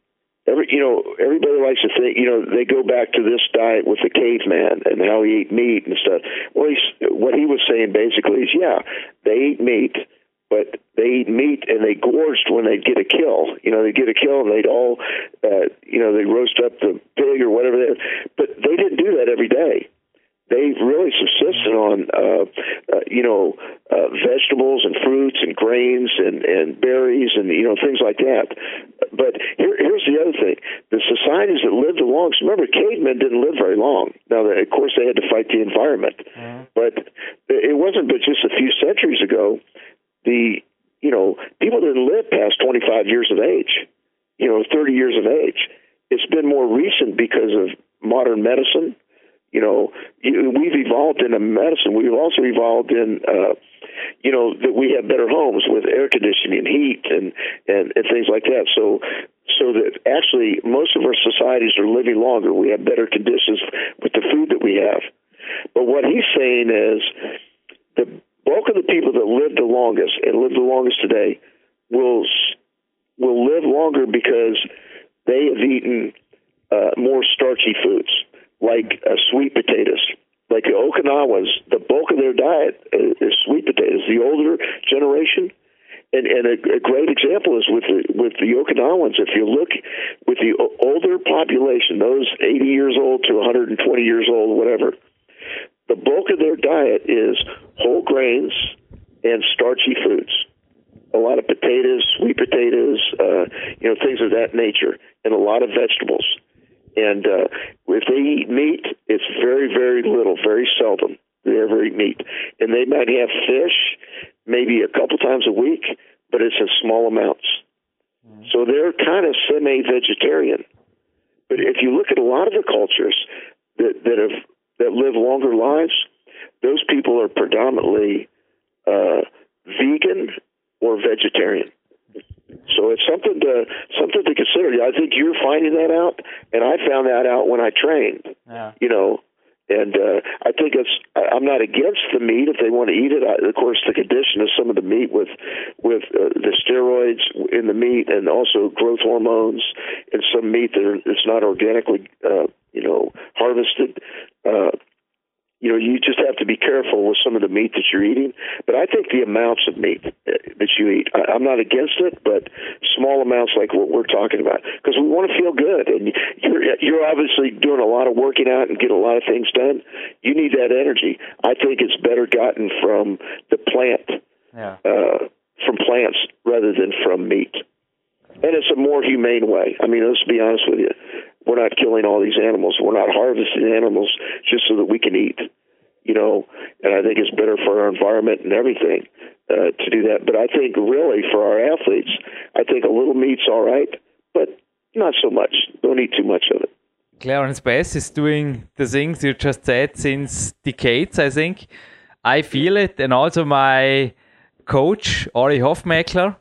Every, you know, everybody likes to think, you know, they go back to this diet with the caveman and how he ate meat and stuff. Well, he's, what he was saying basically is, yeah, they ate meat, but they eat meat and they gorged when they'd get a kill. You know, they'd get a kill and they'd all, uh, you know, they roast up the pig or whatever. They, but they didn't do that every day they really subsisted on, uh, uh, you know, uh, vegetables and fruits and grains and, and berries and, you know, things like that. But here, here's the other thing. The societies that lived the longest, remember, cavemen didn't live very long. Now, of course, they had to fight the environment. Mm-hmm. But it wasn't but just a few centuries ago, the, you know, people didn't live past 25 years of age, you know, 30 years of age. It's been more recent because of modern medicine – you know, we've evolved in medicine. We've also evolved in, uh, you know, that we have better homes with air conditioning, heat, and, and and things like that. So, so that actually most of our societies are living longer. We have better conditions with the food that we have. But what he's saying is, the bulk of the people that live the longest and live the longest today will will live longer because they have eaten uh, more starchy foods like uh, sweet potatoes. Like the Okinawans, the bulk of their diet is sweet potatoes. The older generation, and, and a, a great example is with the, with the Okinawans. If you look with the older population, those 80 years old to 120 years old, whatever, the bulk of their diet is whole grains and starchy foods. A lot of potatoes, sweet potatoes, uh, you know, things of that nature, and a lot of vegetables. And uh, if they eat meat, it's very, very little, very seldom they ever eat meat. And they might have fish maybe a couple times a week, but it's in small amounts. Mm-hmm. So they're kind of semi vegetarian. But if you look at a lot of the cultures, that that have that live longer lives, those people are predominantly uh, vegan or vegetarian. So it's something to something to consider. I think you're finding that out, and I found that out when I trained. Yeah. You know, and uh, I think it's. I'm not against the meat if they want to eat it. I, of course, the condition of some of the meat with with uh, the steroids in the meat and also growth hormones in some meat that are, it's not organically, uh, you know, harvested. Uh, you know, you just have to be careful with some of the meat that you're eating. But I think the amounts of meat that you eat, I'm not against it, but small amounts like what we're talking about, because we want to feel good. And you're you're obviously doing a lot of working out and getting a lot of things done. You need that energy. I think it's better gotten from the plant, Yeah. uh, from plants rather than from meat. And it's a more humane way. I mean, let's be honest with you. We're not killing all these animals. We're not harvesting animals just so that we can eat. You know, and I think it's better for our environment and everything uh, to do that. But I think really for our athletes, I think a little meat's all right, but not so much. Don't eat too much of it. Clarence Bass is doing the things you just said since decades, I think. I feel it, and also my coach, Ori Hofmekler,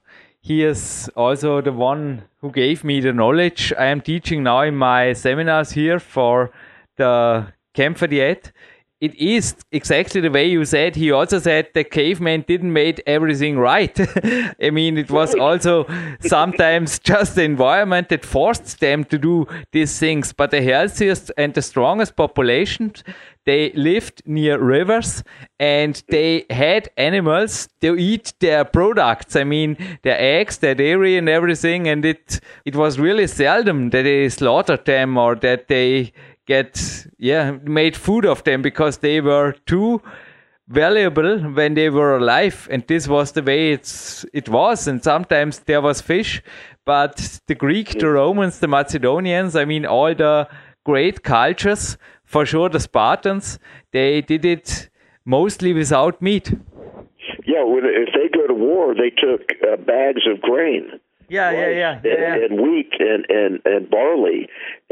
he is also the one who gave me the knowledge I am teaching now in my seminars here for the Camp Diet. It is exactly the way you said. He also said the caveman didn't make everything right. I mean, it was also sometimes just the environment that forced them to do these things. But the healthiest and the strongest populations, they lived near rivers and they had animals to eat their products. I mean, their eggs, their dairy, and everything. And it it was really seldom that they slaughtered them or that they get yeah made food of them because they were too valuable when they were alive and this was the way it's it was and sometimes there was fish but the greek the romans the macedonians i mean all the great cultures for sure the spartans they did it mostly without meat Yeah, when, if they go to war, they took uh, bags of grain. yeah yeah yeah, and, yeah. and wheat and, and, and barley.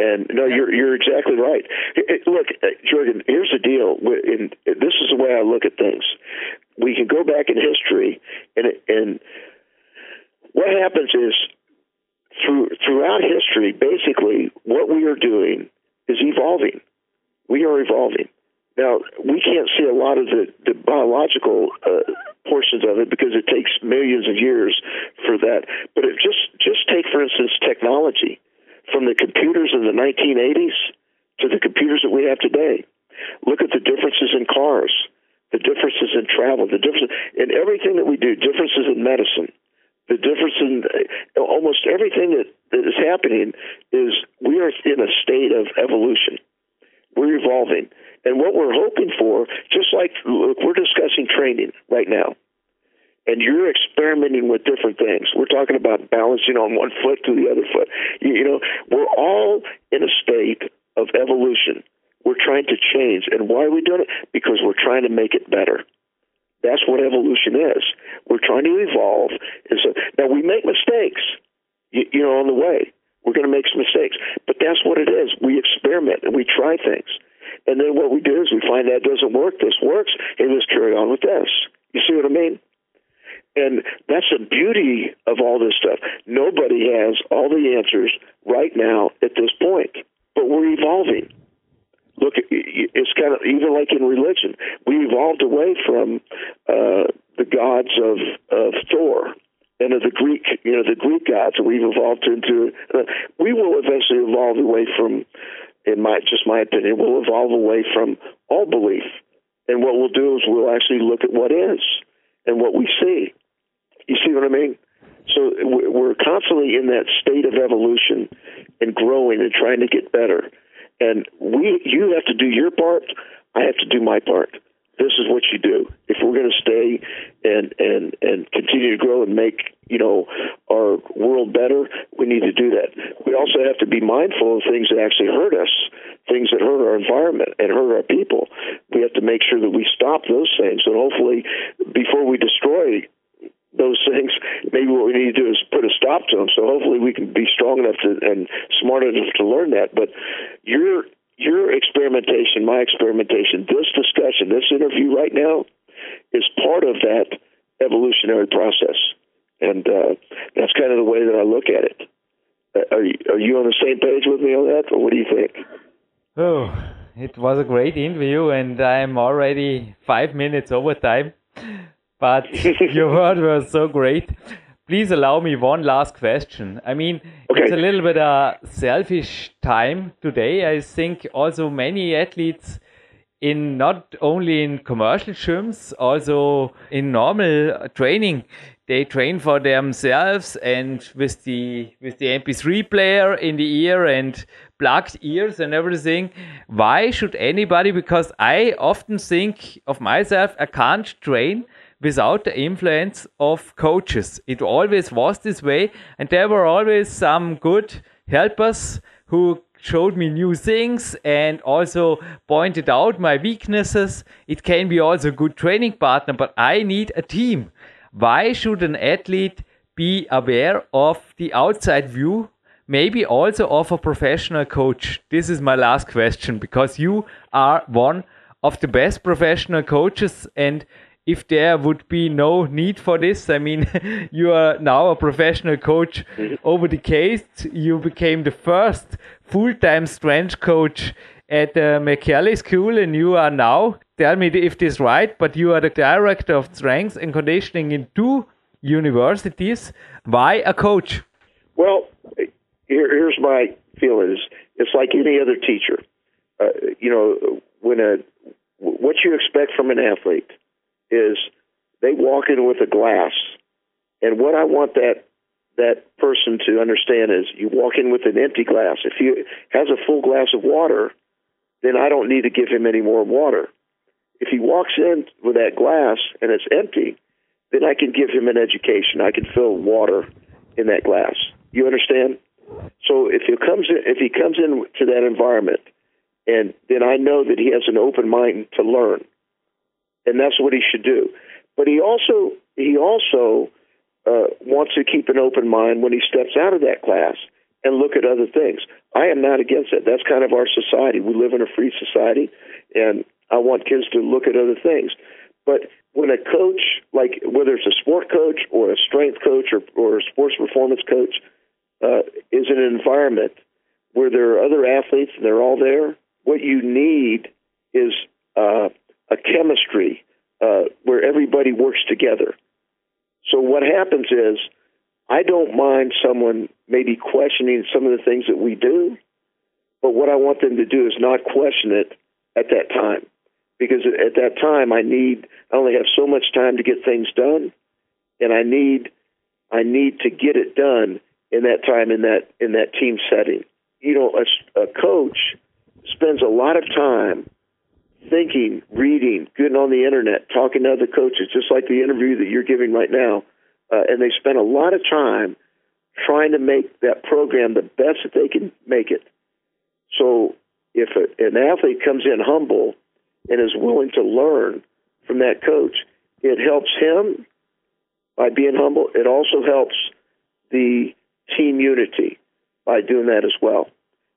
And no, you're you're exactly right. It- it- look, uh, Jordan, here's the deal. In, this is the way I look at things. We can go back in history, and and what happens is through throughout history, basically, what we are doing is evolving. We are evolving. Now, we can't see a lot of the, the biological uh, portions of it because it takes millions of years for that. But just just take, for instance, technology from the computers of the 1980s to the computers that we have today. Look at the differences in cars, the differences in travel, the difference in everything that we do, differences in medicine, the difference in almost everything that, that is happening is we are in a state of evolution. We're evolving. And what we're hoping for, just like look, we're discussing training right now, and you're experimenting with different things. We're talking about balancing on one foot to the other foot. You, you know, we're all in a state of evolution. We're trying to change. And why are we doing it? Because we're trying to make it better. That's what evolution is. We're trying to evolve. And so, now, we make mistakes, you, you know, on the way. We're going to make some mistakes. But that's what it is. We experiment and we try things. And then what we do is we find that doesn't work. This works. and let's carry on with this. You see what I mean? And that's the beauty of all this stuff. Nobody has all the answers right now at this point, but we're evolving. Look, it's kind of even like in religion. We evolved away from uh, the gods of, of Thor and of the Greek, you know, the Greek gods. We've evolved into. Uh, we will eventually evolve away from, in my just my opinion, we'll evolve away from all belief. And what we'll do is we'll actually look at what is and what we see. You see what I mean? So we're constantly in that state of evolution and growing and trying to get better. And we, you have to do your part. I have to do my part. This is what you do. If we're going to stay and and and continue to grow and make you know our world better, we need to do that. We also have to be mindful of things that actually hurt us, things that hurt our environment and hurt our people. We have to make sure that we stop those things, and hopefully, before we destroy those things, maybe what we need to do is put a stop to them. So hopefully we can be strong enough to, and smart enough to learn that. But you're your experimentation, my experimentation, this discussion, this interview right now is part of that evolutionary process. And uh, that's kind of the way that I look at it. Uh, are you, are you on the same page with me on that, or what do you think? Oh, it was a great interview, and I'm already five minutes over time. But your words were so great. Please allow me one last question. I mean, okay. it's a little bit a selfish time today. I think also many athletes in not only in commercial gyms, also in normal training, they train for themselves and with the with the MP3 player in the ear and plugged ears and everything. Why should anybody? Because I often think of myself, I can't train without the influence of coaches. It always was this way, and there were always some good helpers who showed me new things and also pointed out my weaknesses. It can be also a good training partner, but I need a team. Why should an athlete be aware of the outside view? Maybe also of a professional coach. This is my last question because you are one of the best professional coaches and if there would be no need for this. I mean, you are now a professional coach mm-hmm. over the case. You became the first full-time strength coach at the McKelly School, and you are now. Tell me if this is right, but you are the director of strength and conditioning in two universities. Why a coach? Well, here, here's my feeling: it's like any other teacher. Uh, you know, when a what you expect from an athlete is they walk in with a glass, and what I want that that person to understand is you walk in with an empty glass. If he has a full glass of water, then I don't need to give him any more water. If he walks in with that glass and it's empty, then I can give him an education. I can fill water in that glass. You understand? So if he comes in, if he comes into that environment, and then I know that he has an open mind to learn and that's what he should do. But he also he also uh, wants to keep an open mind when he steps out of that class and look at other things. I am not against that. That's kind of our society. We live in a free society, and I want kids to look at other things. But when a coach, like whether it's a sport coach or a strength coach or, or a sports performance coach, uh, is in an environment where there are other athletes and they're all there, what you need is uh, a chemistry uh, where everybody works together. So what happens is, I don't mind someone maybe questioning some of the things that we do, but what I want them to do is not question it at that time, because at that time I need I only have so much time to get things done, and I need I need to get it done in that time in that in that team setting. You know, a, a coach spends a lot of time thinking, reading, getting on the internet, talking to other coaches, just like the interview that you're giving right now. Uh, and they spend a lot of time trying to make that program the best that they can make it. So if a, an athlete comes in humble and is willing to learn from that coach, it helps him by being humble. It also helps the team unity by doing that as well.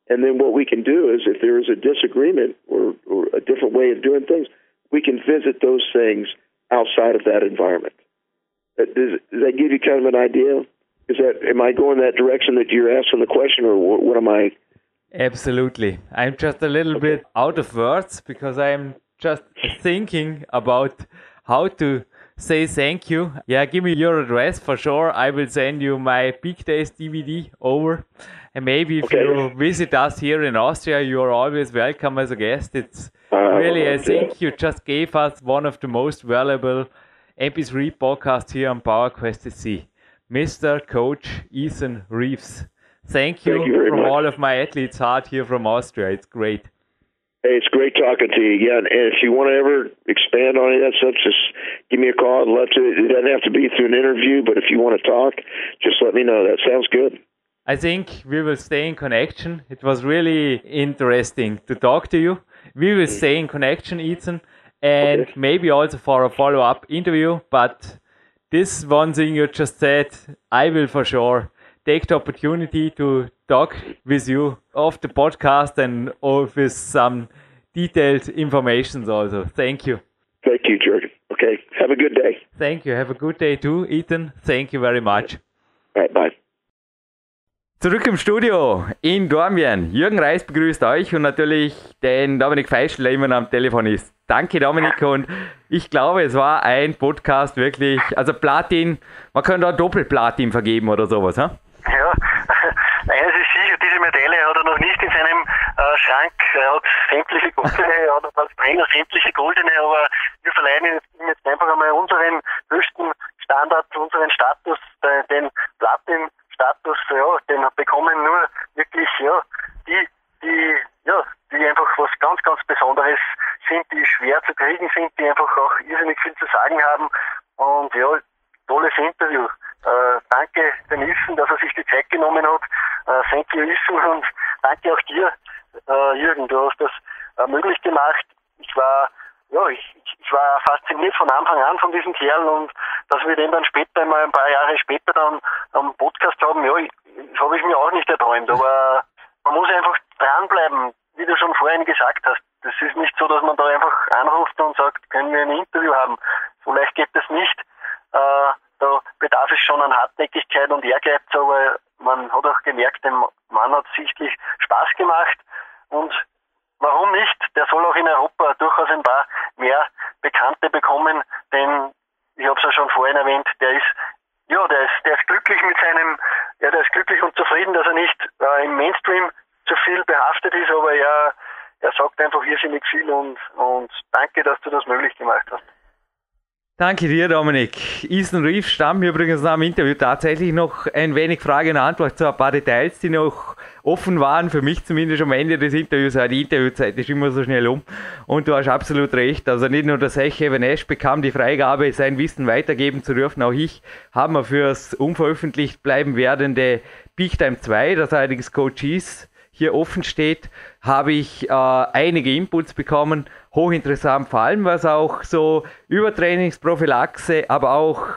And then what we can do is, if there is a disagreement or, or a different way of doing things, we can visit those things outside of that environment. Uh, does, does that give you kind of an idea? Is that am I going that direction that you're asking the question, or what, what am I? Absolutely. I'm just a little okay. bit out of words because I'm just thinking about how to say thank you. Yeah, give me your address for sure. I will send you my Peak Days DVD over. And maybe if okay. you visit us here in Austria, you are always welcome as a guest. It's uh, really, I think you just gave us one of the most valuable MP3 podcasts here on PowerQuest SC. Mr. Coach Ethan Reeves. Thank you, Thank you from much. all of my athletes' heart here from Austria. It's great. Hey, it's great talking to you. again. and if you want to ever expand on any of that stuff, just give me a call. I'd love to. It doesn't have to be through an interview, but if you want to talk, just let me know. That sounds good. I think we will stay in connection. It was really interesting to talk to you. We will stay in connection, Ethan, and okay. maybe also for a follow up interview. But this one thing you just said, I will for sure take the opportunity to talk with you off the podcast and with some detailed information also. Thank you. Thank you, Jürgen. Okay. Have a good day. Thank you. Have a good day too, Ethan. Thank you very much. All right, bye. Zurück im Studio in Dormien. Jürgen Reis begrüßt euch und natürlich den Dominik Feischl, der immer am Telefon ist. Danke, Dominik. Und ich glaube, es war ein Podcast wirklich, also Platin, man könnte auch Doppelplatin vergeben oder sowas, ha? Ja, eines ist sicher, diese Medaille hat er noch nicht in seinem äh, Schrank. Hat sämtliche goldene, er hat als Trainer sämtliche goldene, aber wir verleihen ihm jetzt einfach einmal unseren höchsten Standard, unseren Status, den Platin-Status, ja, den bekommen nur wirklich, ja, die, die, ja, die einfach was ganz, ganz Besonderes sind, die schwer zu kriegen sind, die einfach auch irrsinnig viel zu sagen haben. Und ja, tolles Interview. Äh, danke Denissen, dass er sich die Zeit genommen hat. Äh, thank you Issen und danke auch dir, äh, Jürgen. Du hast das äh, möglich gemacht. Ich war ja, ich, ich war fasziniert von Anfang an von diesem Kerl und dass wir den dann später mal ein paar Jahre später dann am Podcast haben, ja, das habe ich mir auch nicht erträumt. Aber man muss einfach dranbleiben, wie du schon vorhin gesagt hast. Das ist nicht so, dass man da einfach anruft und sagt, können wir ein Interview haben. So leicht geht das nicht. Äh, da bedarf es schon an Hartnäckigkeit und Ehrgeiz, aber man hat auch gemerkt, dem Mann hat sichtlich Spaß gemacht und warum nicht? Der soll auch in Europa durchaus ein paar mehr Bekannte bekommen, denn ich habe es ja schon vorhin erwähnt, der ist ja, der ist, der ist glücklich mit seinem, ja, der ist glücklich und zufrieden, dass er nicht äh, im Mainstream zu viel behaftet ist, aber er, er sagt einfach irrsinnig viel und, und danke, dass du das möglich gemacht hast. Danke dir, Dominik. Ethan Reef stammt mir übrigens nach dem Interview tatsächlich noch ein wenig Frage und Antwort zu ein paar Details, die noch offen waren, für mich zumindest am Ende des Interviews. Die Interviewzeit ist immer so schnell um. Und du hast absolut recht. Also nicht nur der Sech Evan bekam die Freigabe, sein Wissen weitergeben zu dürfen. Auch ich habe mir fürs unveröffentlicht bleiben werdende Big Time 2, das allerdings Coach ist, hier offen steht, habe ich äh, einige Inputs bekommen. Hochinteressant, vor allem was auch so Übertrainingsprophylaxe, aber auch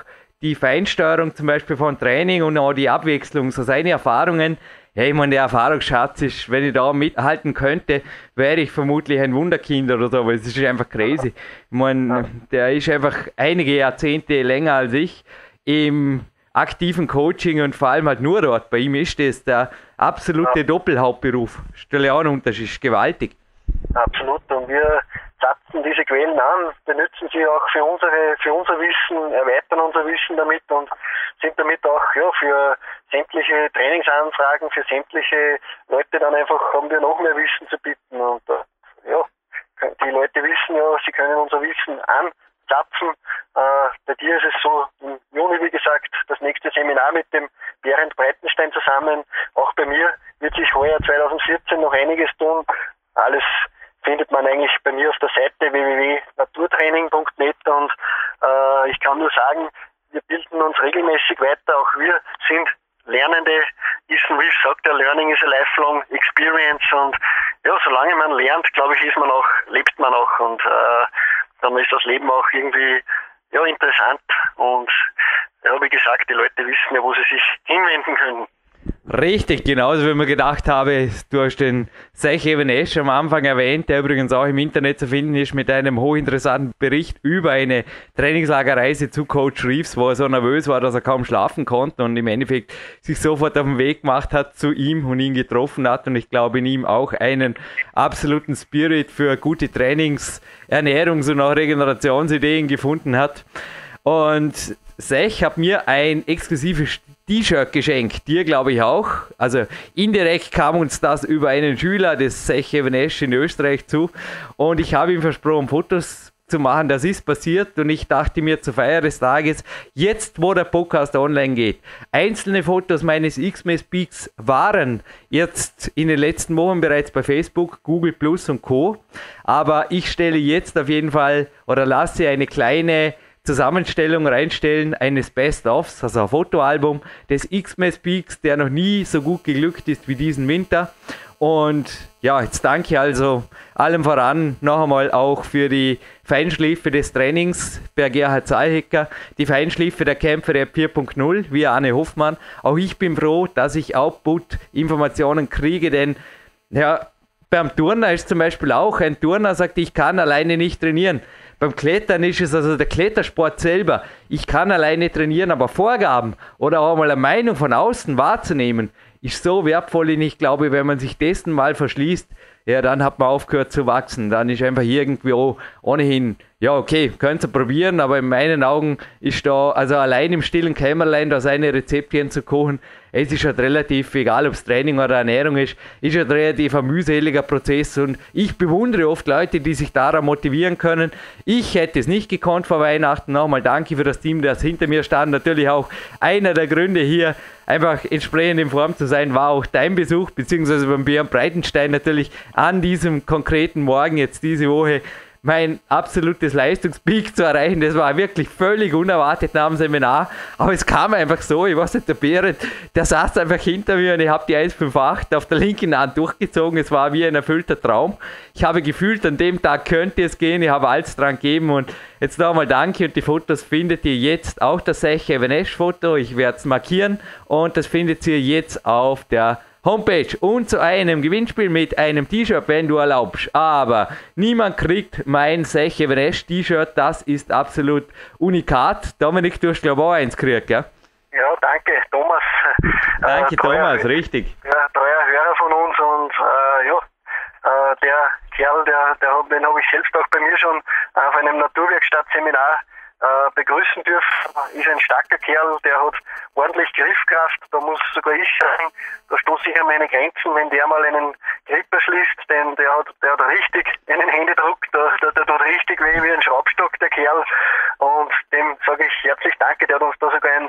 die Feinsteuerung zum Beispiel von Training und auch die Abwechslung, so seine Erfahrungen. Ja, ich meine, der Erfahrungsschatz ist, wenn ich da mithalten könnte, wäre ich vermutlich ein Wunderkind oder so, aber es ist einfach crazy. Ich meine, der ist einfach einige Jahrzehnte länger als ich im aktiven Coaching und vor allem halt nur dort. Bei ihm ist das der absolute ja. Doppelhauptberuf. Stelle auch einen Unterschied, ist gewaltig. Absolut. Und wir zapfen diese Quellen an, benutzen sie auch für unsere, für unser Wissen, erweitern unser Wissen damit und sind damit auch ja, für sämtliche Trainingsanfragen, für sämtliche Leute dann einfach haben wir noch mehr Wissen zu bieten. Und äh, ja, die Leute wissen ja, sie können unser Wissen anzapfen. Äh, bei dir ist es so, im Juni, wie gesagt, das nächste Seminar mit dem Berend Breitenstein zusammen. Auch bei mir wird sich heuer 2014 noch einiges tun. Alles findet man eigentlich bei mir auf der Seite www.naturtraining.net und äh, ich kann nur sagen, wir bilden uns regelmäßig weiter. Auch wir sind Lernende. Ethan Reeves sagt, der Learning is a lifelong experience und ja, solange man lernt, glaube ich, ist man auch, lebt man auch und äh, dann ist das Leben auch irgendwie ja, interessant und ja, wie gesagt, die Leute wissen ja, wo sie sich hinwenden können. Richtig, genauso wie mir gedacht habe, du hast den Sech Evanesh am Anfang erwähnt, der übrigens auch im Internet zu finden ist mit einem hochinteressanten Bericht über eine Trainingslagerreise zu Coach Reeves, wo er so nervös war, dass er kaum schlafen konnte und im Endeffekt sich sofort auf den Weg gemacht hat zu ihm und ihn getroffen hat und ich glaube in ihm auch einen absoluten Spirit für gute Trainings-, Ernährungs- und auch Regenerationsideen gefunden hat. Und Sech hat mir ein exklusives T-Shirt geschenkt, dir glaube ich auch. Also indirekt kam uns das über einen Schüler des Sech Evanesh in Österreich zu und ich habe ihm versprochen, Fotos zu machen. Das ist passiert und ich dachte mir zur Feier des Tages, jetzt wo der Podcast online geht, einzelne Fotos meines X-Mess Peaks waren jetzt in den letzten Wochen bereits bei Facebook, Google Plus und Co. Aber ich stelle jetzt auf jeden Fall oder lasse eine kleine Zusammenstellung reinstellen eines Best-ofs, also ein Fotoalbum des X-Mess Peaks, der noch nie so gut geglückt ist wie diesen Winter. Und ja, jetzt danke also allem voran noch einmal auch für die Feinschleife des Trainings per Gerhard Zahlhecker, die Feinschleife der Kämpfer der 4.0, wie Arne Hoffmann. Auch ich bin froh, dass ich Output-Informationen kriege, denn ja, beim Turner ist zum Beispiel auch, ein Turner sagt, ich kann alleine nicht trainieren. Beim Klettern ist es also der Klettersport selber. Ich kann alleine trainieren, aber Vorgaben oder auch mal eine Meinung von außen wahrzunehmen, ist so wertvoll. Und ich glaube, wenn man sich dessen mal verschließt, ja, dann hat man aufgehört zu wachsen. Dann ist einfach irgendwo ohnehin, ja, okay, könnt ihr probieren, aber in meinen Augen ist da, also allein im stillen Kämmerlein da seine Rezeptchen zu kochen, es ist halt relativ, egal ob es Training oder Ernährung ist, ist halt relativ ein mühseliger Prozess und ich bewundere oft Leute, die sich daran motivieren können. Ich hätte es nicht gekonnt vor Weihnachten. Nochmal danke für das Team, das hinter mir stand. Natürlich auch einer der Gründe hier, einfach entsprechend in Form zu sein, war auch dein Besuch, beziehungsweise beim Björn Breitenstein natürlich an diesem konkreten Morgen jetzt diese Woche mein absolutes Leistungspeak zu erreichen. Das war wirklich völlig unerwartet nach dem Seminar. Aber es kam einfach so, ich weiß nicht, der Behrend, der saß einfach hinter mir und ich habe die 158 auf der linken Hand durchgezogen. Es war wie ein erfüllter Traum. Ich habe gefühlt, an dem Tag könnte es gehen. Ich habe alles dran gegeben und jetzt nochmal danke und die Fotos findet ihr jetzt auch das Seche Evanesh Foto. Ich werde es markieren und das findet ihr jetzt auf der Homepage und zu einem Gewinnspiel mit einem T-Shirt, wenn du erlaubst. Aber niemand kriegt mein Seche Everest T-Shirt, das ist absolut unikat. Dominik, du hast glaube ich auch eins gekriegt, gell? Ja, danke, Thomas. Danke, äh, Thomas, richtig. Ja, treuer Hörer von uns und äh, ja, äh, der Kerl, der, der, den habe ich selbst auch bei mir schon auf einem Naturwerkstattseminar äh, begrüßen dürfen. Ist ein starker Kerl, der hat ordentlich Griffkraft, da muss sogar ich sagen, da stoße ich an meine Grenzen, wenn der mal einen Gripper schließt, denn der hat, der hat richtig einen Händedruck, der, der, der tut richtig weh wie ein Schraubstock, der Kerl. Und dem sage ich herzlich danke, der hat uns da sogar ein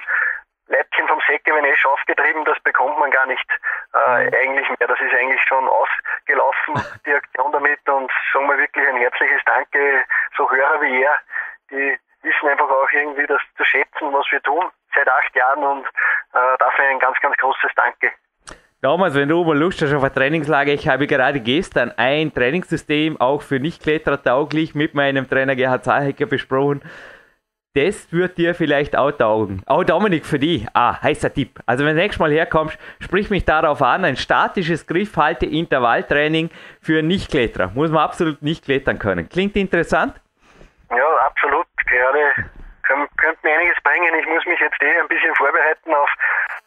Leibchen vom Säckewenesch aufgetrieben, das bekommt man gar nicht äh, mhm. eigentlich mehr. Das ist eigentlich schon ausgelaufen, die Aktion damit. Und sagen wir wirklich ein herzliches Danke, so Hörer wie er, die wissen einfach auch irgendwie das zu schätzen, was wir tun seit acht Jahren und äh, dafür ein ganz, ganz großes Danke. Damals, wenn du mal Lust hast auf ein Trainingslager, ich habe gerade gestern ein Trainingssystem auch für Nicht-Kletterer tauglich mit meinem Trainer Gerhard Zahecker besprochen. Das wird dir vielleicht auch taugen. Auch Dominik für dich. Ah, heißer Tipp. Also wenn du nächstes Mal herkommst, sprich mich darauf an. Ein statisches Griffhalte-Intervalltraining für Nicht-Kletterer. Muss man absolut nicht klettern können. Klingt interessant? Ja, absolut. Gerade könnte mir einiges bringen. Ich muss mich jetzt eh ein bisschen vorbereiten auf,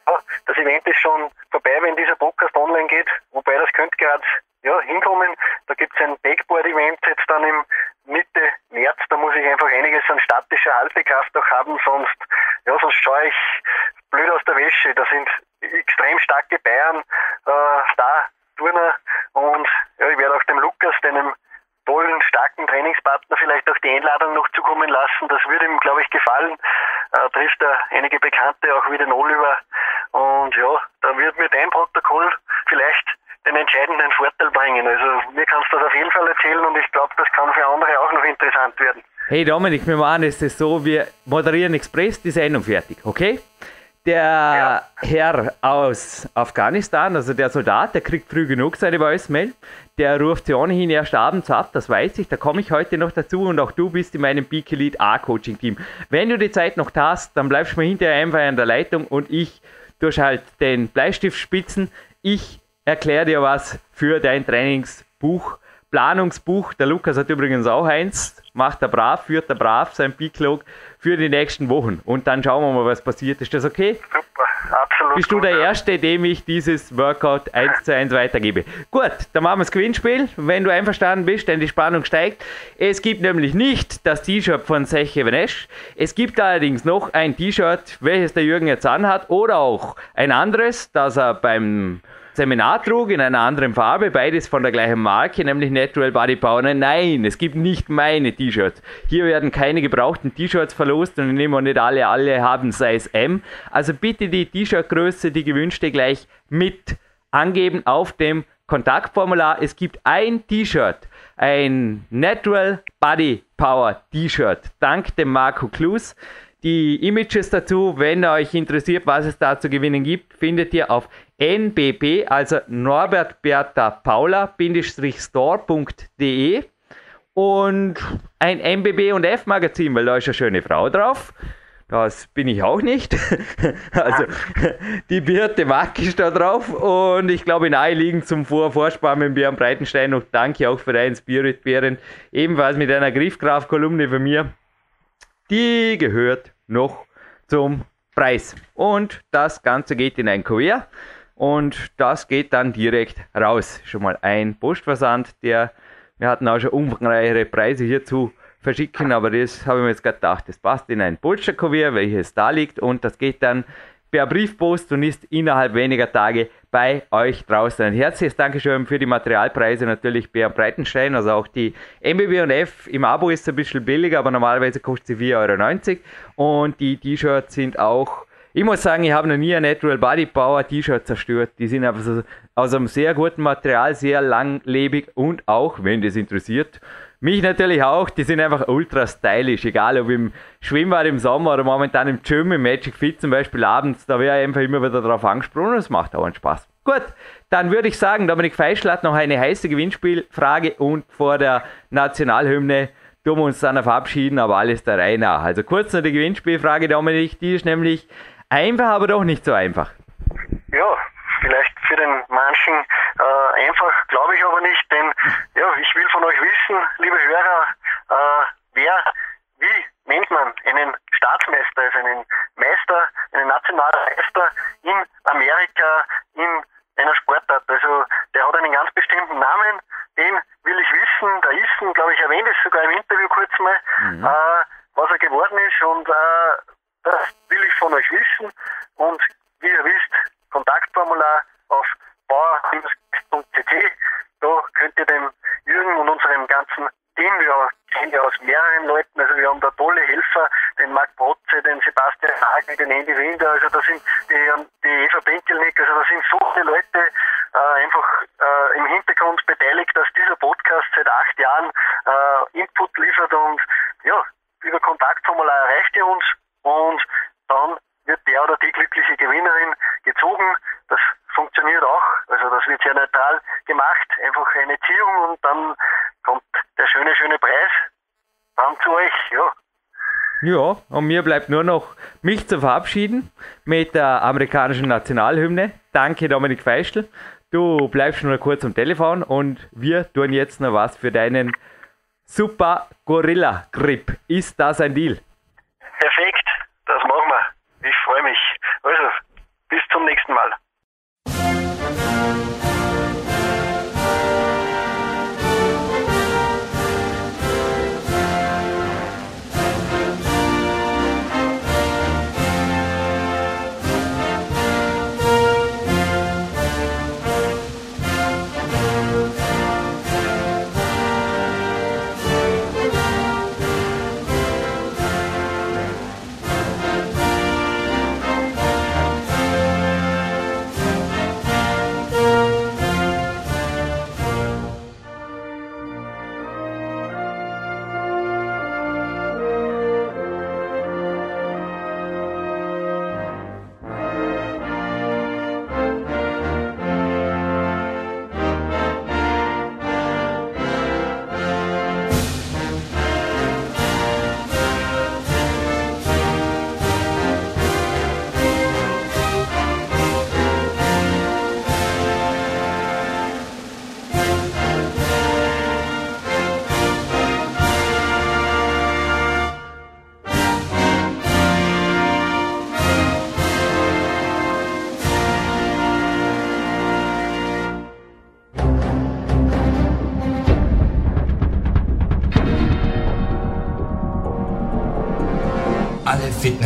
ja, das Event ist schon vorbei, wenn dieser Podcast online geht. Wobei das könnte gerade ja, hinkommen. Da gibt es ein Backboard-Event jetzt dann im Mitte März. Da muss ich einfach einiges an statischer Haltekraft noch haben, sonst, ja, sonst schaue ich blöd aus der Wäsche. Da sind extrem starke Bayern äh, da, Turner und ja, ich werde auch dem Lukas, deinem tollen, starken Trainingspartner vielleicht auch die Einladung noch zukommen lassen. Das würde ihm, glaube ich, gefallen. Äh, trifft er einige Bekannte auch wieder Oliver. Und ja, da wird mir dein Protokoll vielleicht den entscheidenden Vorteil bringen. Also mir kannst du das auf jeden Fall erzählen und ich glaube, das kann für andere auch noch interessant werden. Hey Dominik, wir machen es so, wir moderieren Express die Sendung fertig, okay? Der ja. Herr aus Afghanistan, also der Soldat, der kriegt früh genug seine Voicemail. Der ruft sie ohnehin erst abends ab, das weiß ich, da komme ich heute noch dazu und auch du bist in meinem Peak Elite A-Coaching-Team. Wenn du die Zeit noch hast, dann bleibst du mir hinterher einfach an der Leitung und ich durch halt den Bleistift spitzen. Ich erkläre dir was für dein Trainingsbuch, Planungsbuch. Der Lukas hat übrigens auch eins, macht er brav, führt er brav sein Peak-Log für die nächsten Wochen. Und dann schauen wir mal, was passiert. Ist das okay? Super, absolut. Bist du der Erste, dem ich dieses Workout 1 zu 1 weitergebe? Gut, dann machen wir das Gewinnspiel, wenn du einverstanden bist, denn die Spannung steigt. Es gibt nämlich nicht das T-Shirt von Seche Venesch. Es gibt allerdings noch ein T-Shirt, welches der Jürgen jetzt anhat, oder auch ein anderes, das er beim Seminar trug in einer anderen Farbe, beides von der gleichen Marke, nämlich Natural Body Power. Nein, es gibt nicht meine T-Shirts. Hier werden keine gebrauchten T-Shirts verlost und ich nehme nicht alle, alle haben Size M. Also bitte die T-Shirt-Größe, die gewünschte gleich mit angeben auf dem Kontaktformular. Es gibt ein T-Shirt, ein Natural Body Power T-Shirt, dank dem Marco Klus. Die Images dazu, wenn euch interessiert, was es da zu gewinnen gibt, findet ihr auf nbb, also Norbert Bertha Paula-store.de und ein MBB und F Magazin, weil da ist eine schöne Frau drauf. Das bin ich auch nicht. also die Birte Mack ist da drauf und ich glaube naheliegend zum Vor mit Björn Breitenstein und danke auch für deinen Spirit Bären, ebenfalls mit einer Griffgraf-Kolumne von mir. Die gehört noch zum Preis. Und das Ganze geht in ein Kuvert und das geht dann direkt raus. Schon mal ein Postversand, der wir hatten auch schon umfangreichere Preise hierzu verschicken, aber das habe ich mir jetzt gedacht, das passt in ein Polsterkuvert, welches da liegt und das geht dann per Briefpost und ist innerhalb weniger Tage bei euch draußen. Ein herzliches Dankeschön für die Materialpreise, natürlich Bär Breitenstein, also auch die MBB und F im Abo ist ein bisschen billiger, aber normalerweise kostet sie 4,90 Euro und die T-Shirts sind auch ich muss sagen, ich habe noch nie ein Natural Body Power T-Shirt zerstört. Die sind einfach so aus einem sehr guten Material, sehr langlebig und auch, wenn das interessiert, mich natürlich auch, die sind einfach ultra stylisch, egal ob im Schwimmbad im Sommer oder momentan im Gym, im Magic Fit zum Beispiel abends, da wäre ich einfach immer wieder drauf angesprungen und es macht auch einen Spaß. Gut, dann würde ich sagen, Dominik Feischl hat noch eine heiße Gewinnspielfrage und vor der Nationalhymne tun wir uns dann verabschieden, aber alles der Reihe nach. Also kurz noch die Gewinnspielfrage, Dominik, die ist nämlich, Einfach, aber doch nicht so einfach. Ja, vielleicht für den manchen äh, einfach, glaube ich aber nicht, denn ja, ich will von euch wissen, liebe Hörer, äh, wer, wie nennt man einen Staatsmeister, also einen Meister, einen Nationalmeister in Amerika in einer Sportart. Also der hat einen ganz bestimmten Namen, den will ich wissen, da ist, glaube ich, erwähnt es sogar im Interview kurz mal, mhm. äh, was er geworden ist und äh, das will ich von euch wissen. Und wie ihr wisst, Kontaktformular auf bauer-ct. Da könnt ihr dem Jürgen und unserem ganzen Team, wir kennen ja aus mehreren Leuten, also wir haben da tolle Helfer, den Marc Protze, den Sebastian Hagel, den Andy Winder, also da sind die, die Eva Benkelnick, also da sind so viele Leute äh, einfach äh, im Hintergrund beteiligt, dass dieser Podcast seit acht Jahren äh, Input liefert und ja, über Kontaktformular erreicht ihr uns und dann wird der oder die glückliche Gewinnerin gezogen. Das funktioniert auch. Also das wird sehr neutral gemacht. Einfach eine Ziehung und dann kommt der schöne, schöne Preis dann zu euch. Ja. Ja, und mir bleibt nur noch, mich zu verabschieden mit der amerikanischen Nationalhymne. Danke, Dominik Feischl. Du bleibst nur kurz am Telefon und wir tun jetzt noch was für deinen Super Gorilla Grip. Ist das ein Deal? Perfekt. Das machen wir. Ich freue mich. Also, bis zum nächsten Mal.